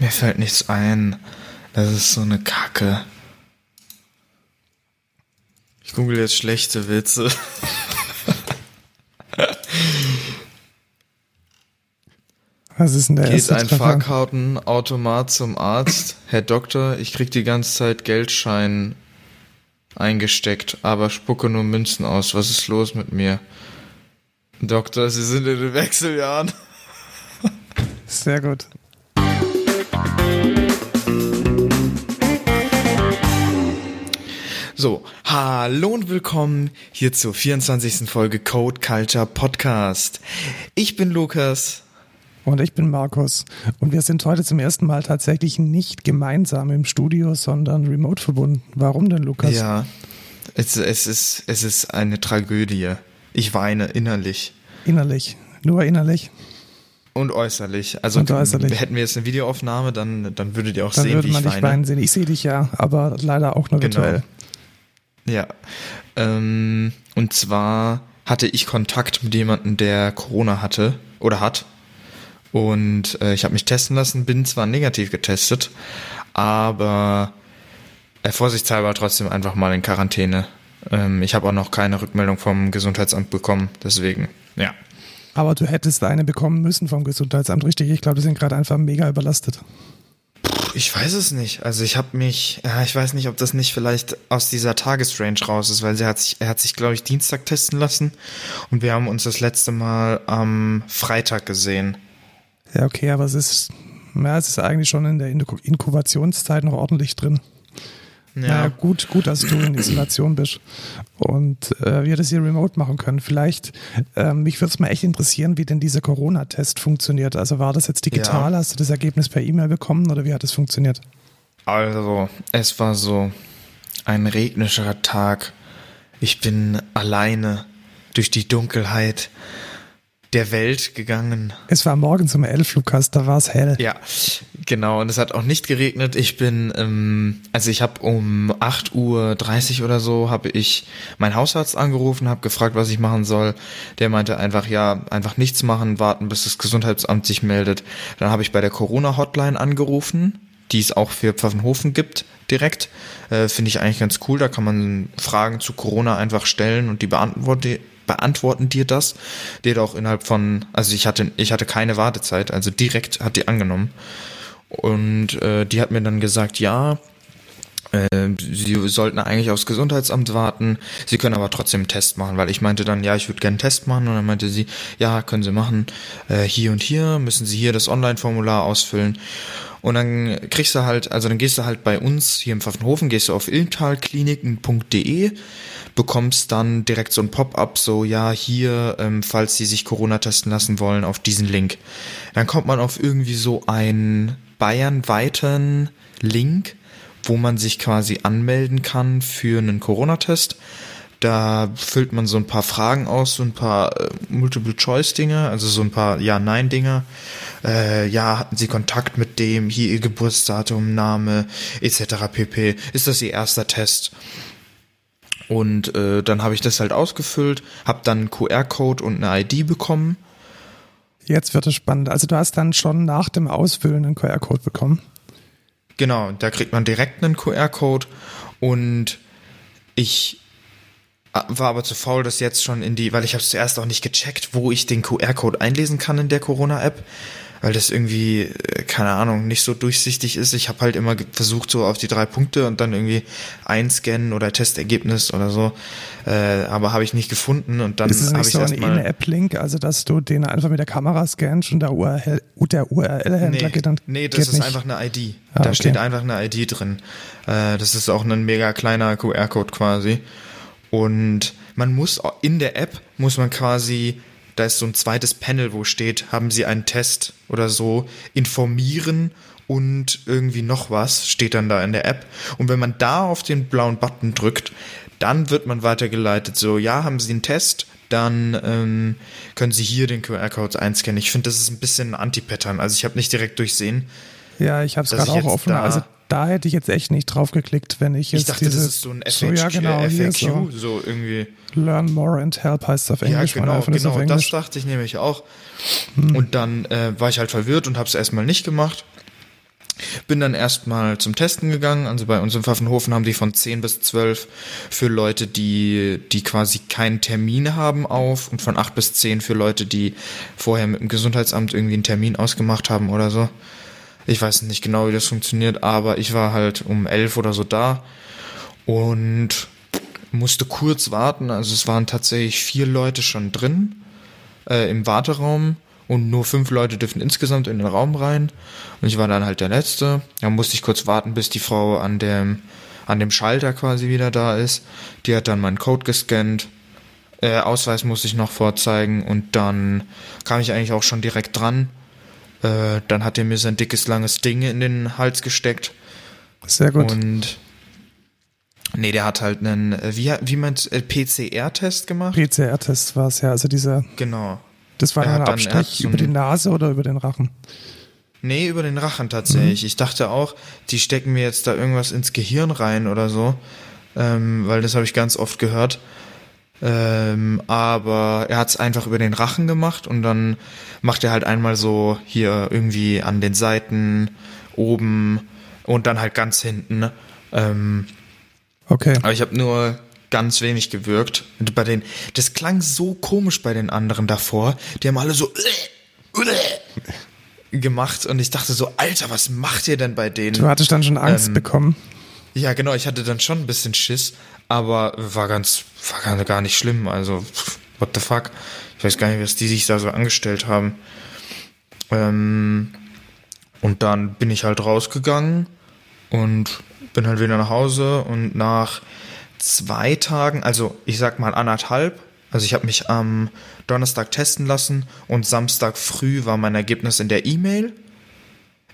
Mir fällt nichts ein. Das ist so eine Kacke. Ich google jetzt schlechte Witze. Was ist denn der Geht ein? Fahrkartenautomat zum Arzt. Herr Doktor, ich krieg die ganze Zeit Geldschein eingesteckt, aber spucke nur Münzen aus. Was ist los mit mir? Doktor, Sie sind in den Wechseljahren. Sehr gut. So, hallo und willkommen hier zur 24. Folge Code Culture Podcast. Ich bin Lukas. Und ich bin Markus. Und wir sind heute zum ersten Mal tatsächlich nicht gemeinsam im Studio, sondern remote verbunden. Warum denn, Lukas? Ja, es, es, ist, es ist eine Tragödie. Ich weine innerlich Innerlich. Nur innerlich. und äußerlich. Also Und äußerlich. hätten wir jetzt eine Videoaufnahme, dann, dann würdet ihr auch Dann sehen, würde wie man ich dich weine. weinen sehen. Ich sehe dich ja, aber leider auch nur Genau. virtuell. Ja. Ähm, und zwar hatte ich Kontakt mit jemandem, der Corona hatte oder hat. Und äh, ich habe mich testen lassen, bin zwar negativ getestet, aber äh, vorsichtshalber trotzdem einfach mal in Quarantäne. Ähm, ich habe auch noch keine Rückmeldung vom Gesundheitsamt bekommen, deswegen, ja. Aber du hättest eine bekommen müssen vom Gesundheitsamt, richtig? Ich glaube, die sind gerade einfach mega überlastet. Ich weiß es nicht. Also ich habe mich, ja, ich weiß nicht, ob das nicht vielleicht aus dieser Tagesrange raus ist, weil sie hat sich, er hat sich, glaube ich, Dienstag testen lassen und wir haben uns das letzte Mal am Freitag gesehen. Ja, okay, aber es ist, ja, es ist eigentlich schon in der Inku- Inkubationszeit noch ordentlich drin. Ja. Ja, gut, gut, dass du in Isolation bist und äh, wir das hier remote machen können. Vielleicht, ähm, mich würde es mal echt interessieren, wie denn dieser Corona-Test funktioniert. Also war das jetzt digital? Ja. Hast du das Ergebnis per E-Mail bekommen oder wie hat es funktioniert? also es war so ein regnerischer Tag. Ich bin alleine durch die Dunkelheit der Welt gegangen. Es war morgens um 11, Lukas, da war es hell. Ja, genau. Und es hat auch nicht geregnet. Ich bin, ähm, also ich habe um 8.30 Uhr oder so, habe ich meinen Hausarzt angerufen, habe gefragt, was ich machen soll. Der meinte einfach, ja, einfach nichts machen, warten, bis das Gesundheitsamt sich meldet. Dann habe ich bei der Corona-Hotline angerufen, die es auch für Pfaffenhofen gibt, direkt. Äh, Finde ich eigentlich ganz cool. Da kann man Fragen zu Corona einfach stellen und die beantworten, beantworten dir das. Die hat auch innerhalb von, also ich hatte, ich hatte keine Wartezeit, also direkt hat die angenommen. Und äh, die hat mir dann gesagt, ja, äh, sie sollten eigentlich aufs Gesundheitsamt warten, sie können aber trotzdem einen Test machen, weil ich meinte dann, ja, ich würde gerne einen Test machen und dann meinte sie, ja, können sie machen, äh, hier und hier, müssen sie hier das Online-Formular ausfüllen und dann kriegst du halt, also dann gehst du halt bei uns hier im Pfaffenhofen, gehst du auf ilmtalkliniken.de, bekommst dann direkt so ein Pop-up, so ja, hier, ähm, falls sie sich Corona testen lassen wollen, auf diesen Link. Dann kommt man auf irgendwie so einen bayernweiten Link, wo man sich quasi anmelden kann für einen Corona-Test. Da füllt man so ein paar Fragen aus, so ein paar äh, Multiple-Choice-Dinge, also so ein paar Ja-Nein-Dinge. Äh, ja, hatten Sie Kontakt mit dem, hier Ihr Geburtsdatum, Name, etc. pp. Ist das Ihr erster Test? Und äh, dann habe ich das halt ausgefüllt, habe dann einen QR-Code und eine ID bekommen. Jetzt wird es spannend. Also du hast dann schon nach dem Ausfüllen einen QR-Code bekommen. Genau, da kriegt man direkt einen QR-Code und ich äh, war aber zu faul, das jetzt schon in die, weil ich habe zuerst auch nicht gecheckt, wo ich den QR-Code einlesen kann in der Corona-App, weil das irgendwie, äh, keine Ahnung, nicht so durchsichtig ist. Ich habe halt immer versucht, so auf die drei Punkte und dann irgendwie einscannen oder Testergebnis oder so, äh, aber habe ich nicht gefunden und dann Ist es habe nicht ich so ein. In-App-Link, also dass du den einfach mit der Kamera scannst und der URL der URL-Händler Nee, geht dann nee, das ist nicht. einfach eine ID. Ah, da okay. steht einfach eine ID drin. Äh, das ist auch ein mega kleiner QR-Code quasi. Und man muss in der App muss man quasi, da ist so ein zweites Panel, wo steht, haben Sie einen Test oder so, informieren und irgendwie noch was steht dann da in der App. Und wenn man da auf den blauen Button drückt, dann wird man weitergeleitet. So, ja, haben Sie einen Test? Dann ähm, können Sie hier den QR-Code einscannen. Ich finde, das ist ein bisschen ein Anti-Pattern. Also ich habe nicht direkt durchsehen. Ja, ich habe es gerade auch offen. also da hätte ich jetzt echt nicht drauf geklickt, wenn ich jetzt Ich dachte, diese, das ist so ein FAQ, so, ja, genau, FAQ so so irgendwie. Learn more and help heißt es auf Englisch. ja, genau, das genau. Das Englisch. dachte ich nämlich auch. Hm. Und dann äh, war ich halt verwirrt und habe es erstmal nicht gemacht. Bin dann erstmal zum Testen gegangen. Also bei uns im Pfaffenhofen haben die von 10 bis 12 für Leute, die, die quasi keinen Termin haben auf und von 8 bis 10 für Leute, die vorher mit dem Gesundheitsamt irgendwie einen Termin ausgemacht haben oder so. Ich weiß nicht genau, wie das funktioniert, aber ich war halt um 11 oder so da und musste kurz warten. Also es waren tatsächlich vier Leute schon drin äh, im Warteraum und nur fünf Leute dürfen insgesamt in den Raum rein. Und ich war dann halt der Letzte. Da musste ich kurz warten, bis die Frau an dem, an dem Schalter quasi wieder da ist. Die hat dann meinen Code gescannt. Äh, Ausweis musste ich noch vorzeigen und dann kam ich eigentlich auch schon direkt dran. Äh, dann hat er mir sein dickes, langes Ding in den Hals gesteckt. Sehr gut. Und nee, der hat halt einen, äh, wie, wie meint, äh, PCR-Test gemacht? PCR-Test war es ja, also dieser. Genau. Das war ein Abstrich so über die Nase oder über den Rachen. Nee, über den Rachen tatsächlich. Ich dachte auch, die stecken mir jetzt da irgendwas ins Gehirn rein oder so. Ähm, weil das habe ich ganz oft gehört. Ähm, aber er hat es einfach über den Rachen gemacht und dann macht er halt einmal so hier irgendwie an den Seiten, oben und dann halt ganz hinten. ne? Ähm, Okay. aber ich habe nur ganz wenig gewirkt. Und bei den, das klang so komisch bei den anderen davor. Die haben alle so gemacht und ich dachte so, Alter, was macht ihr denn bei denen? Du hattest dann schon Angst Ähm, bekommen. Ja, genau, ich hatte dann schon ein bisschen Schiss, aber war ganz, war gar- nicht schlimm. Also, what the fuck? Ich weiß gar nicht, was die sich da so angestellt haben. Ähm, und dann bin ich halt rausgegangen und bin halt wieder nach Hause und nach zwei Tagen, also ich sag mal anderthalb, also ich habe mich am Donnerstag testen lassen und Samstag früh war mein Ergebnis in der E-Mail.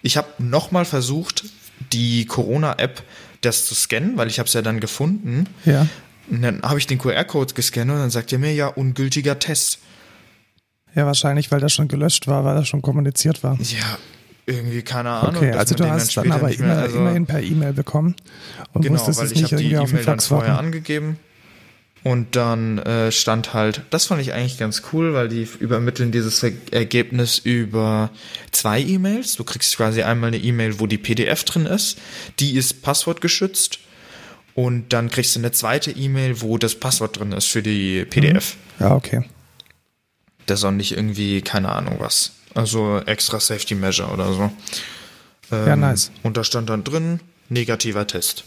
Ich habe nochmal versucht, die Corona-App das zu scannen, weil ich habe es ja dann gefunden. Ja. Und dann habe ich den QR-Code gescannt und dann sagt er mir ja ungültiger Test. Ja, wahrscheinlich, weil das schon gelöscht war, weil das schon kommuniziert war. Ja, irgendwie keine Ahnung. Okay, also du den hast dann später aber mehr- immer, also- immerhin per E-Mail bekommen und Genau, wusstest weil es ich nicht habe die irgendwie auf dem E-Mail dann Fax vorher warten. angegeben und dann äh, stand halt, das fand ich eigentlich ganz cool, weil die übermitteln dieses Er- Ergebnis über zwei E-Mails. Du kriegst quasi einmal eine E-Mail, wo die PDF drin ist, die ist passwortgeschützt und dann kriegst du eine zweite E-Mail, wo das Passwort drin ist für die PDF. Ja, okay. Das ist auch nicht irgendwie, keine Ahnung was. Also extra Safety Measure oder so. Ähm, Ja, nice. Und da stand dann drin, negativer Test.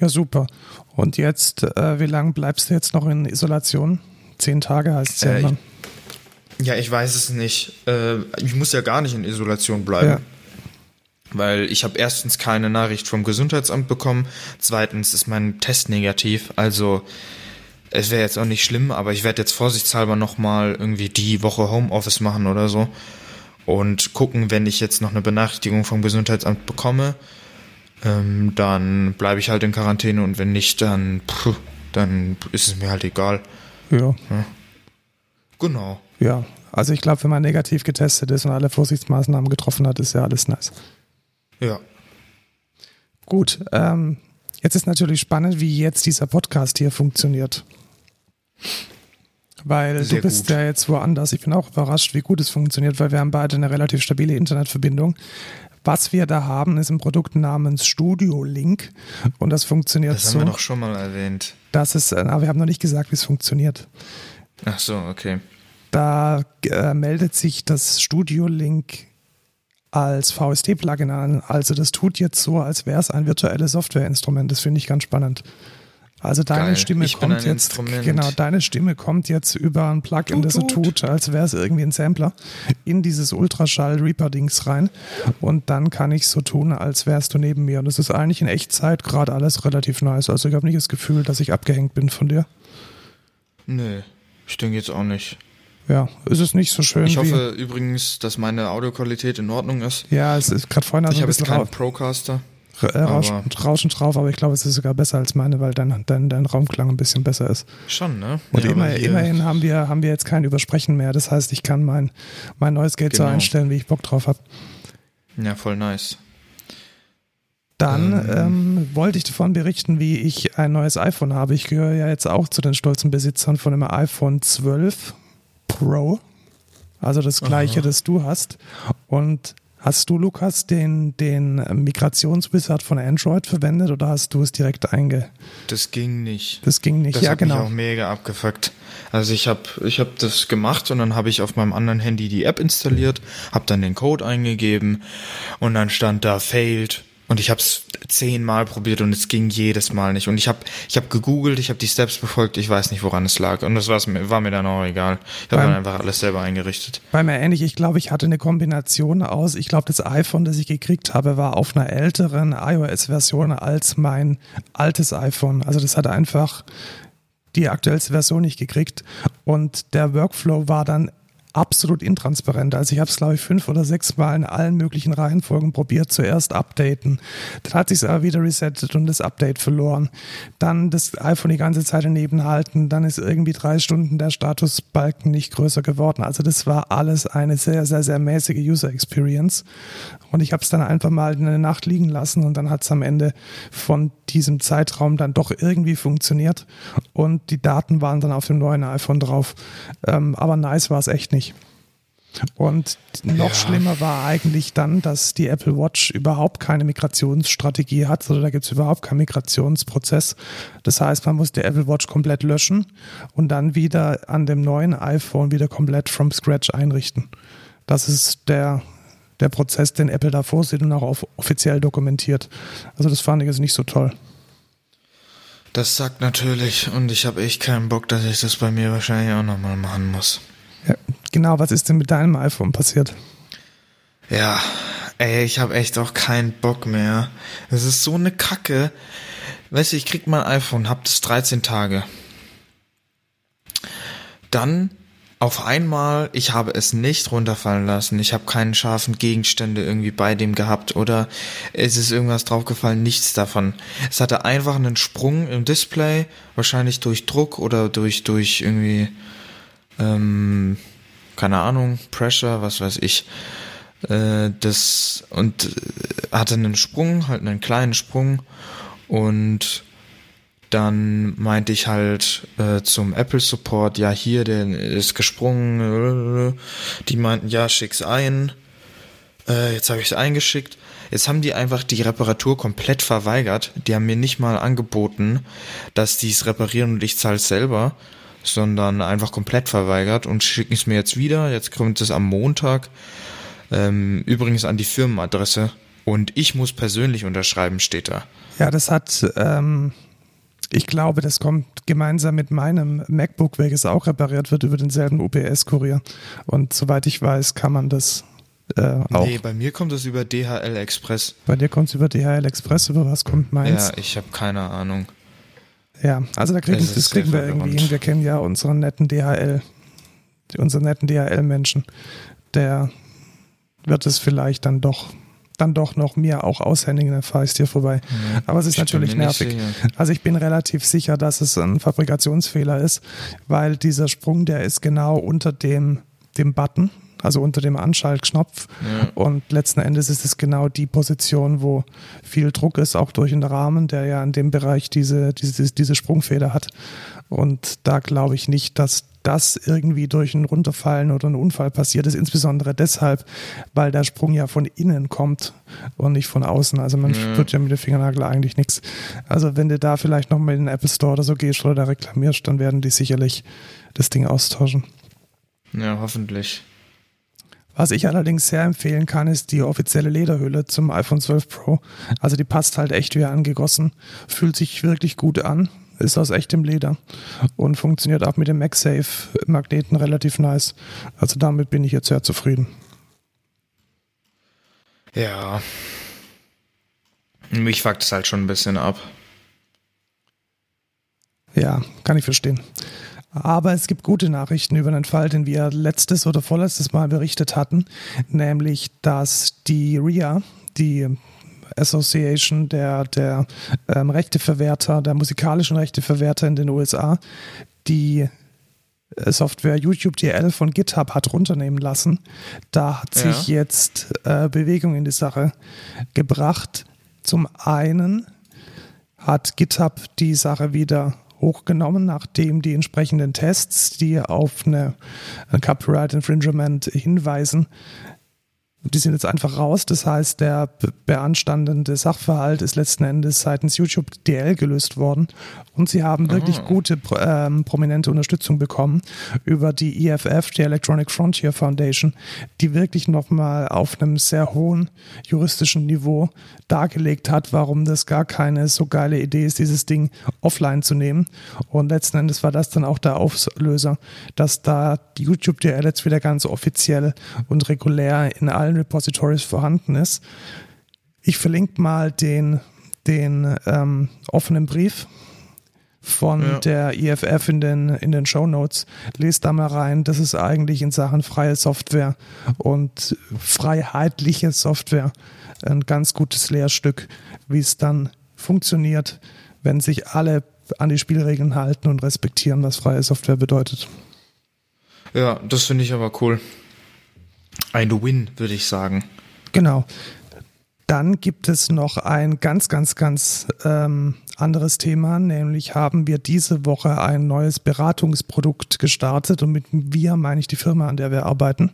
Ja, super. Und jetzt, äh, wie lange bleibst du jetzt noch in Isolation? Zehn Tage heißt es ja Äh, immer. Ja, ich weiß es nicht. Äh, ich muss ja gar nicht in Isolation bleiben. Ja. Weil ich habe erstens keine Nachricht vom Gesundheitsamt bekommen, zweitens ist mein Test negativ, also es wäre jetzt auch nicht schlimm, aber ich werde jetzt vorsichtshalber nochmal irgendwie die Woche Homeoffice machen oder so und gucken, wenn ich jetzt noch eine Benachrichtigung vom Gesundheitsamt bekomme, ähm, dann bleibe ich halt in Quarantäne und wenn nicht, dann, pff, dann ist es mir halt egal. Ja. Genau. Ja. Also ich glaube, wenn man negativ getestet ist und alle Vorsichtsmaßnahmen getroffen hat, ist ja alles nice. Ja. Gut, ähm, jetzt ist natürlich spannend, wie jetzt dieser Podcast hier funktioniert. Weil Sehr du bist gut. ja jetzt woanders. Ich bin auch überrascht, wie gut es funktioniert, weil wir haben beide eine relativ stabile Internetverbindung. Was wir da haben, ist ein Produkt namens Studio Link und das funktioniert Das haben so, wir doch schon mal erwähnt. dass es, äh, aber wir haben noch nicht gesagt, wie es funktioniert. Ach so, okay. Da äh, meldet sich das Studio Link als VST-Plugin an. Also das tut jetzt so, als wäre es ein virtuelles Softwareinstrument. Das finde ich ganz spannend. Also deine Geil. Stimme Ich kommt jetzt, Instrument. genau, deine Stimme kommt jetzt über ein Plugin, das so tut. als wäre es irgendwie ein Sampler, in dieses Ultraschall-Reaper-Dings rein. Und dann kann ich so tun, als wärst du neben mir. Und das ist eigentlich in Echtzeit gerade alles relativ nice. Also ich habe nicht das Gefühl, dass ich abgehängt bin von dir. Nö, ich denke jetzt auch nicht. Ja, es ist nicht so schön Ich hoffe übrigens, dass meine Audioqualität in Ordnung ist. Ja, es ist gerade vorhin also Ich habe jetzt keinen Procaster. Äh, Rauschen, aber- Rauschen drauf, aber ich glaube, es ist sogar besser als meine, weil dein, dein, dein Raumklang ein bisschen besser ist. Schon, ne? Und Ja, immer, immerhin haben wir, haben wir jetzt kein Übersprechen mehr. Das heißt, ich kann mein, mein neues Geld so Genau. einstellen, wie ich Bock drauf habe. Ja, voll nice. Dann Ähm. ähm, wollte ich davon berichten, wie ich ein neues iPhone habe. Ich gehöre ja jetzt auch zu den stolzen Besitzern von einem iPhone 12 Pro. Also das gleiche, das du hast. Und Hast du, Lukas, den, den Migrationswizard von Android verwendet oder hast du es direkt einge... Das ging nicht. Das ging nicht, Das ja hat genau. mich auch mega abgefuckt. Also ich habe ich hab das gemacht und dann habe ich auf meinem anderen Handy die App installiert, habe dann den Code eingegeben und dann stand da failed und ich habe es zehnmal probiert und es ging jedes Mal nicht. Und ich habe ich hab gegoogelt, ich habe die Steps befolgt, ich weiß nicht, woran es lag. Und das war's mir, war mir dann auch egal. Ich habe dann einfach alles selber eingerichtet. Bei mir ähnlich, ich glaube, ich hatte eine Kombination aus, ich glaube, das iPhone, das ich gekriegt habe, war auf einer älteren iOS-Version als mein altes iPhone. Also das hat einfach die aktuellste Version nicht gekriegt und der Workflow war dann absolut intransparent. Also ich habe es, glaube ich, fünf oder sechs Mal in allen möglichen Reihenfolgen probiert. Zuerst updaten, dann hat sich aber wieder resettet und das Update verloren. Dann das iPhone die ganze Zeit daneben halten, dann ist irgendwie drei Stunden der Statusbalken nicht größer geworden. Also das war alles eine sehr, sehr, sehr mäßige User Experience. Und ich habe es dann einfach mal in der Nacht liegen lassen und dann hat es am Ende von diesem Zeitraum dann doch irgendwie funktioniert und die Daten waren dann auf dem neuen iPhone drauf. Ähm, aber nice war es echt nicht. Und noch Ja. schlimmer war eigentlich dann, dass die Apple Watch überhaupt keine Migrationsstrategie hat, oder da gibt es überhaupt keinen Migrationsprozess. Das heißt, man muss die Apple Watch komplett löschen und dann wieder an dem neuen iPhone wieder komplett from scratch einrichten. Das ist der, der Prozess, den Apple da vorsieht und auch offiziell dokumentiert. Also das fand ich jetzt nicht so toll. Das sagt natürlich und ich habe echt keinen Bock, dass ich das bei mir wahrscheinlich auch nochmal machen muss. Ja, genau, was ist denn mit deinem iPhone passiert? Ja, ey, ich habe echt auch keinen Bock mehr. Es ist so eine Kacke. Weißt du, ich krieg mein iPhone, hab das 13 Tage. Dann auf einmal, ich habe es nicht runterfallen lassen. Ich habe keinen scharfen Gegenstände irgendwie bei dem gehabt oder es ist irgendwas draufgefallen, nichts davon. Es hatte einfach einen Sprung im Display, wahrscheinlich durch Druck oder durch durch irgendwie ähm, keine Ahnung, Pressure, was weiß ich. Äh, das und äh, hatte einen Sprung, halt einen kleinen Sprung und dann meinte ich halt äh, zum Apple Support, ja hier, der ist gesprungen. Die meinten, ja, schick's ein. Äh, jetzt habe ich es eingeschickt. Jetzt haben die einfach die Reparatur komplett verweigert. Die haben mir nicht mal angeboten, dass die es reparieren und ich zahle selber, sondern einfach komplett verweigert und schicken es mir jetzt wieder. Jetzt kommt es am Montag. Ähm, übrigens an die Firmenadresse. Und ich muss persönlich unterschreiben, steht da. Ja, das hat, ähm, ich glaube, das kommt gemeinsam mit meinem MacBook, welches auch repariert wird, über denselben UPS-Kurier. Und soweit ich weiß, kann man das äh, auch. Nee, bei mir kommt es über DHL Express. Bei dir kommt es über DHL Express, über was kommt meins? Ja, ich habe keine Ahnung. Ja, also da kriegen, das kriegen wir irgendwie hin. Wir kennen ja unseren netten DHL, unseren netten DHL-Menschen. Der wird es vielleicht dann doch, dann doch noch mir auch aushändigen, dann fahre ich dir vorbei. Aber es ist natürlich nervig. sicher. Also ich bin relativ sicher, dass es ein Fabrikationsfehler ist, weil dieser Sprung, der ist genau unter dem, dem Button, also unter dem Anschaltknopf. Ja. Und letzten Endes ist es genau die Position, wo viel Druck ist, auch durch den Rahmen, der ja in dem Bereich diese, diese, diese Sprungfeder hat. Und da glaube ich nicht, dass das irgendwie durch ein Runterfallen oder einen Unfall passiert ist, insbesondere deshalb, weil der Sprung ja von innen kommt und nicht von außen. Also man Ja. tut ja mit dem Fingernagel eigentlich nichts. Also wenn du da vielleicht noch mal in den Apple Store oder so gehst oder da reklamierst, dann werden die sicherlich das Ding austauschen. Ja, hoffentlich. Was ich allerdings sehr empfehlen kann, ist die offizielle Lederhülle zum iPhone 12 Pro. Also die passt halt echt wie angegossen, fühlt sich wirklich gut an, ist aus echtem Leder und funktioniert auch mit dem MagSafe-Magneten relativ nice. Also damit bin ich jetzt sehr zufrieden. Ja. Mich fuckt es halt schon ein bisschen ab. Ja, kann ich verstehen. Aber es gibt gute Nachrichten über einen Fall, den wir letztes oder vorletztes Mal berichtet hatten, nämlich dass die RIA, die Association der, der ähm, Rechteverwerter, der musikalischen Rechteverwerter in den USA, die äh, Software YouTube DL von GitHub hat runternehmen lassen. Da hat Ja. sich jetzt äh, Bewegung in die Sache gebracht. Zum einen hat GitHub die Sache wieder hochgenommen, nachdem die entsprechenden Tests, die auf eine, ein Copyright Infringement hinweisen, Die sind jetzt einfach raus. Das heißt, der beanstandende Sachverhalt ist letzten Endes seitens YouTube DL gelöst worden. Und sie haben wirklich gute, ähm, prominente Unterstützung bekommen über die EFF, die Electronic Frontier Foundation, die wirklich nochmal auf einem sehr hohen juristischen Niveau dargelegt hat, warum das gar keine so geile Idee ist, dieses Ding offline zu nehmen. Und letzten Endes war das dann auch der Auslöser, dass da die YouTube DL jetzt wieder ganz offiziell und regulär in allen Repositories vorhanden ist. Ich verlinke mal den, den ähm, offenen Brief von ja. der IFF in den, in den Show Notes. Lest da mal rein. Das ist eigentlich in Sachen freie Software und freiheitliche Software ein ganz gutes Lehrstück, wie es dann funktioniert, wenn sich alle an die Spielregeln halten und respektieren, was freie Software bedeutet. Ja, das finde ich aber cool. Ein Win, würde ich sagen. Genau. Dann gibt es noch ein ganz, ganz, ganz ähm, anderes Thema, nämlich haben wir diese Woche ein neues Beratungsprodukt gestartet und mit wir meine ich die Firma, an der wir arbeiten,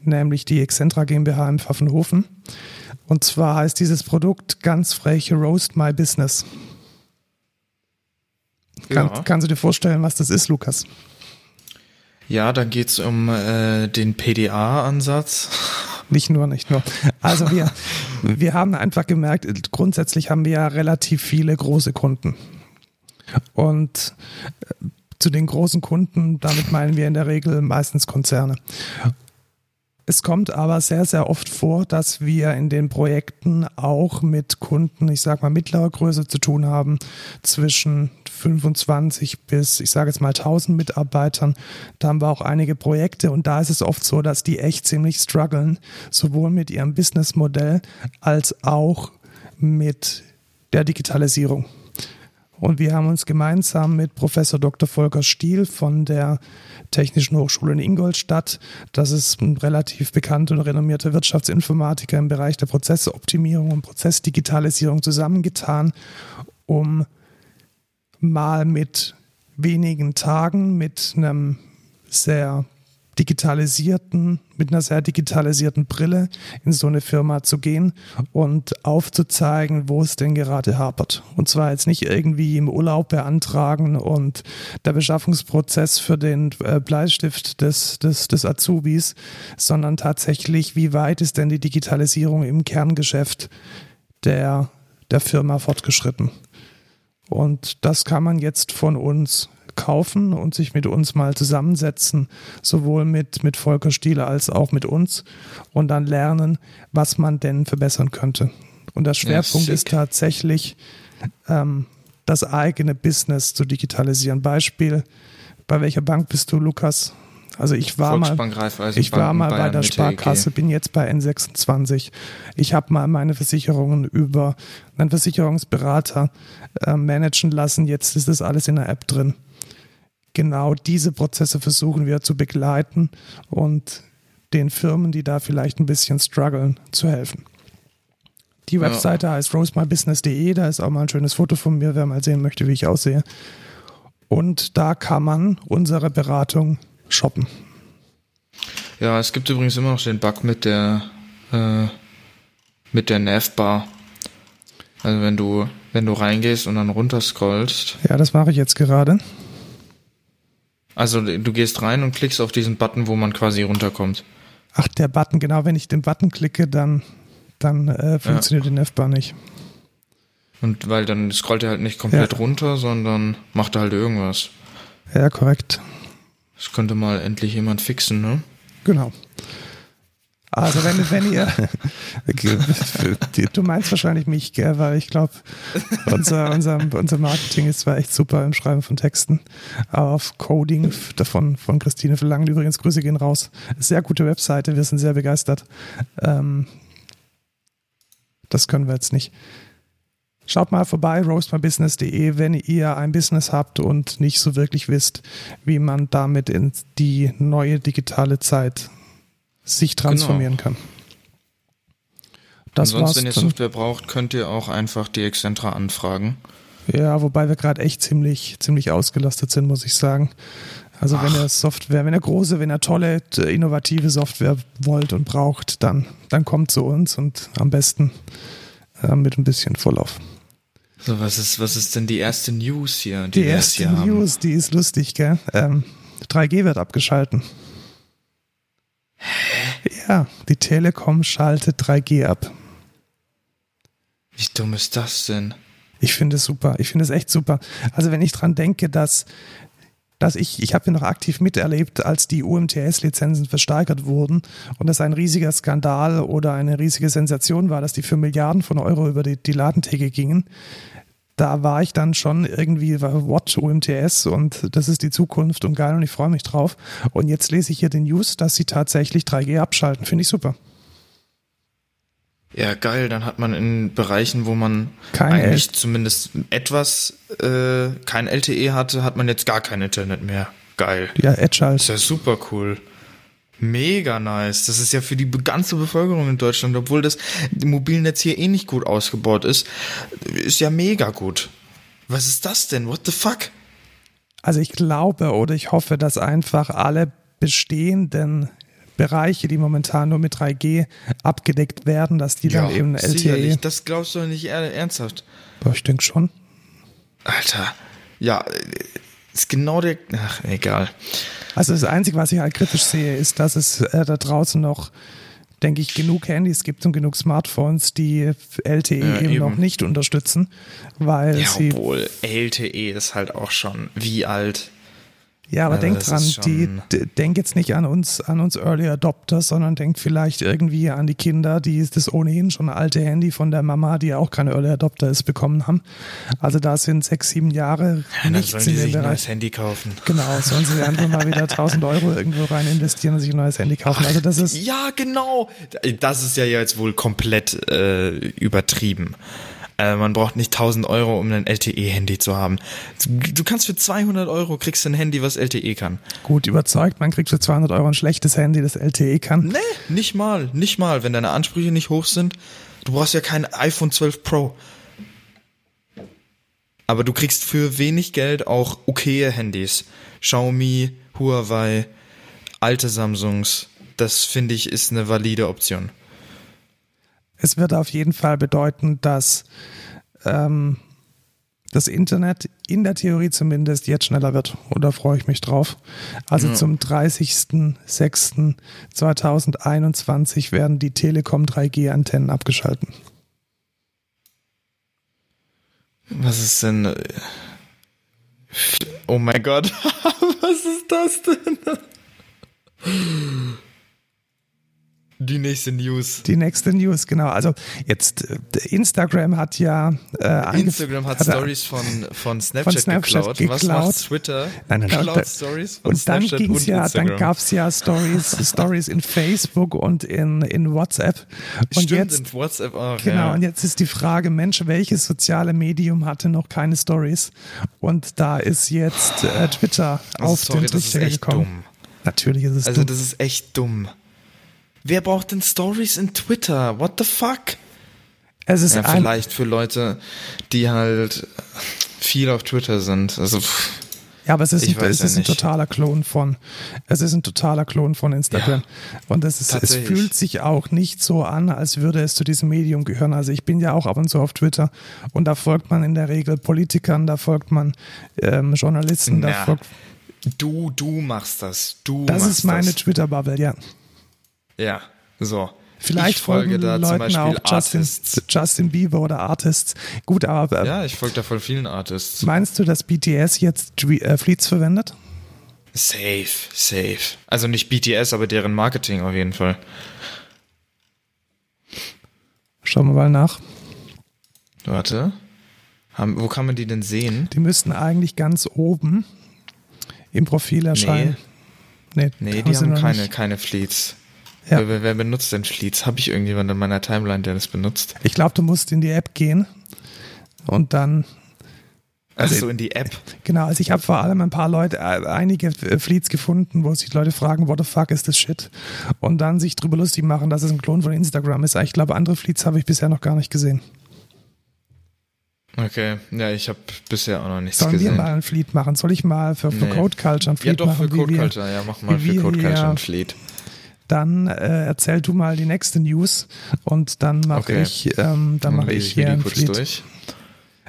nämlich die Excentra GmbH in Pfaffenhofen. Und zwar heißt dieses Produkt ganz frech Roast My Business. Kann, ja. Kannst du dir vorstellen, was das ist, Lukas? Ja, dann geht's um äh, den PDA-Ansatz. Nicht nur, nicht nur. Also wir, wir haben einfach gemerkt, grundsätzlich haben wir ja relativ viele große Kunden. Und äh, zu den großen Kunden, damit meinen wir in der Regel meistens Konzerne. Es kommt aber sehr, sehr oft vor, dass wir in den Projekten auch mit Kunden, ich sag mal mittlerer Größe zu tun haben, zwischen 25 bis, ich sage jetzt mal 1000 Mitarbeitern. Da haben wir auch einige Projekte und da ist es oft so, dass die echt ziemlich strugglen, sowohl mit ihrem Businessmodell als auch mit der Digitalisierung. Und wir haben uns gemeinsam mit Professor Dr. Volker Stiel von der Technischen Hochschule in Ingolstadt, das ist ein relativ bekannter und renommierter Wirtschaftsinformatiker im Bereich der Prozessoptimierung und Prozessdigitalisierung zusammengetan, um mal mit wenigen Tagen, mit einem sehr digitalisierten, mit einer sehr digitalisierten Brille in so eine Firma zu gehen und aufzuzeigen, wo es denn gerade hapert. Und zwar jetzt nicht irgendwie im Urlaub beantragen und der Beschaffungsprozess für den äh, Bleistift des, des, des Azubis, sondern tatsächlich, wie weit ist denn die Digitalisierung im Kerngeschäft der, der Firma fortgeschritten? Und das kann man jetzt von uns kaufen und sich mit uns mal zusammensetzen, sowohl mit, mit Volker Stiele als auch mit uns und dann lernen, was man denn verbessern könnte. Und der Schwerpunkt ja, ist tatsächlich, ähm, das eigene Business zu digitalisieren. Beispiel, bei welcher Bank bist du, Lukas? Also ich war mal, ich war mal bei der Sparkasse, bin jetzt bei N26. Ich habe mal meine Versicherungen über einen Versicherungsberater äh, managen lassen. Jetzt ist das alles in der App drin genau diese Prozesse versuchen wir zu begleiten und den Firmen, die da vielleicht ein bisschen strugglen, zu helfen. Die Webseite ja. heißt rosemybusiness.de, da ist auch mal ein schönes Foto von mir, wer mal sehen möchte, wie ich aussehe. Und da kann man unsere Beratung shoppen. Ja, es gibt übrigens immer noch den Bug mit der äh, mit der Navbar. Also wenn du wenn du reingehst und dann runterscrollst. Ja, das mache ich jetzt gerade. Also du gehst rein und klickst auf diesen Button, wo man quasi runterkommt. Ach, der Button, genau, wenn ich den Button klicke, dann, dann äh, funktioniert ja. die Navbar nicht. Und weil dann scrollt er halt nicht komplett ja. runter, sondern macht er halt irgendwas. Ja, korrekt. Das könnte mal endlich jemand fixen, ne? Genau. Also wenn, wenn ihr, du meinst wahrscheinlich mich, gell, weil ich glaube, unser, unser, unser Marketing ist zwar echt super im Schreiben von Texten, aber auf Coding davon von Christine Verlangen, übrigens Grüße gehen raus. Sehr gute Webseite, wir sind sehr begeistert. Ähm, das können wir jetzt nicht. Schaut mal vorbei, roastmybusiness.de, wenn ihr ein Business habt und nicht so wirklich wisst, wie man damit in die neue digitale Zeit sich transformieren genau. kann. Das Ansonsten, wenn ihr Software braucht, könnt ihr auch einfach die Excentra anfragen. Ja, wobei wir gerade echt ziemlich, ziemlich ausgelastet sind, muss ich sagen. Also Ach. wenn ihr Software, wenn ihr große, wenn ihr tolle, innovative Software wollt und braucht, dann, dann kommt zu uns und am besten äh, mit ein bisschen Vorlauf. So, was ist, was ist denn die erste News hier? Die, die erste News, haben? die ist lustig, gell? Ähm, 3G wird abgeschalten. Ja, die Telekom schaltet 3G ab. Wie dumm ist das denn? Ich finde es super. Ich finde es echt super. Also wenn ich dran denke, dass dass ich, ich habe ja noch aktiv miterlebt, als die UMTS-Lizenzen versteigert wurden und das ein riesiger Skandal oder eine riesige Sensation war, dass die für Milliarden von Euro über die, die Ladentheke gingen. Da war ich dann schon irgendwie, what, UMTS und das ist die Zukunft und geil und ich freue mich drauf. Und jetzt lese ich hier den News, dass sie tatsächlich 3G abschalten. Finde ich super. Ja, geil. Dann hat man in Bereichen, wo man kein eigentlich L zumindest etwas äh, kein LTE hatte, hat man jetzt gar kein Internet mehr. Geil. Ja, Edge halt. ist ja super cool. Mega nice. Das ist ja für die ganze Bevölkerung in Deutschland, obwohl das Mobilnetz hier eh nicht gut ausgebaut ist, ist ja mega gut. Was ist das denn? What the fuck? Also ich glaube oder ich hoffe, dass einfach alle bestehenden Bereiche, die momentan nur mit 3G abgedeckt werden, dass die ja, dann eben LTE. Sicherlich. Das glaubst du nicht ernsthaft? Boah, ich denke schon. Alter, ja, ist genau der. Ach, egal. Also das Einzige, was ich halt kritisch sehe, ist, dass es äh, da draußen noch denke ich, genug Handys gibt und genug Smartphones, die LTE ja, eben, eben, noch nicht unterstützen, weil ja. Obwohl LTE ist halt auch schon wie alt? Ja, aber ja, denk dran, die, denk jetzt nicht an uns, an uns Early Adopters, sondern denk vielleicht irgendwie an die Kinder, die das ohnehin schon alte Handy von der Mama, die ja auch keine Early Adopter ist, bekommen haben. Also da sind sechs, sieben Jahre ja, nichts sollen in dem sich Bereich. ein neues Handy kaufen. Genau, sollen sie einfach mal wieder 1000 Euro irgendwo rein investieren und sich ein neues Handy kaufen. Also das ist ja genau. Das ist ja jetzt wohl komplett äh, übertrieben. Äh, man braucht nicht 1000 Euro, um ein LTE-Handy zu haben. Du kannst für 200 Euro kriegst ein Handy, was LTE kann. Gut überzeugt, man kriegt für 200 Euro ein schlechtes Handy, das LTE kann. Nee, nicht mal, nicht mal, wenn deine Ansprüche nicht hoch sind. Du brauchst ja kein iPhone 12 Pro. Aber du kriegst für wenig Geld auch okaye Handys. Xiaomi, Huawei, alte Samsungs. Das finde ich ist eine valide Option es wird auf jeden Fall bedeuten, dass ähm, das Internet in der Theorie zumindest jetzt schneller wird. Und da freue ich mich drauf. Also ja. zum 30.06.2021 werden die Telekom 3G-Antennen abgeschalten. Was ist denn. Oh mein Gott, was ist das denn? Die nächste News. Die nächste News, genau. Also jetzt äh, Instagram hat ja äh, Instagram hat, hat Stories von, von Snapchat, von Snapchat geklaut. geklaut. Was macht Twitter? Nein, nein, nein. Stories von und dann Snapchat ging's und ja, Instagram. dann gab's ja Stories, Stories in Facebook und in, in WhatsApp. Und Stimmt, jetzt, in WhatsApp auch. Genau. Ja. Und jetzt ist die Frage, Mensch, welches soziale Medium hatte noch keine Stories? Und da ist jetzt äh, Twitter also auf sorry, den Trichter gekommen. Dumm. Natürlich ist es Also dumm. das ist echt dumm. Wer braucht denn Stories in Twitter? What the fuck? Es ist ja, vielleicht für Leute, die halt viel auf Twitter sind. Also pff, ja, aber es ist, ein, es ist ja ein totaler Klon von, es ist ein totaler Klon von Instagram. Ja, und es, ist, es fühlt sich auch nicht so an, als würde es zu diesem Medium gehören. Also ich bin ja auch ab und zu auf Twitter und da folgt man in der Regel Politikern, da folgt man ähm, Journalisten, da folgt. Du, du machst das. Du das ist meine Twitter-Bubble, ja. Ja, so. Vielleicht ich folge da Leuten zum Beispiel auch Justin, Justin, Bieber oder Artists. Gut, aber. Äh, ja, ich folge da von vielen Artists. Meinst du, dass BTS jetzt äh, Fleets verwendet? Safe, safe. Also nicht BTS, aber deren Marketing auf jeden Fall. Schauen wir mal nach. Warte. Haben, wo kann man die denn sehen? Die müssten eigentlich ganz oben im Profil erscheinen. Nee, nee, nee die haben keine, keine Fleets. Ja. Wer, wer, benutzt denn Fleets? Habe ich irgendjemanden in meiner Timeline, der das benutzt? Ich glaube, du musst in die App gehen und dann. Also Ach so, in die App. Genau, also ich habe vor allem ein paar Leute, äh, einige Fleets gefunden, wo sich Leute fragen, what the fuck ist das shit? Und dann sich drüber lustig machen, dass es ein Klon von Instagram ist. Ich glaube, andere Fleets habe ich bisher noch gar nicht gesehen. Okay, ja, ich habe bisher auch noch nichts Sollen gesehen. wir mal ein Fleet machen? Soll ich mal für, für Nee. Code Culture ein ja, Fleet doch, machen? für Code wir- Culture, ja, mach mal für wir Code Culture ein Fleet. Dann äh, erzähl du mal die nächste News und dann mache Okay. ich, ähm, dann mache lese ich hier mir ein die kurz Fleet. durch.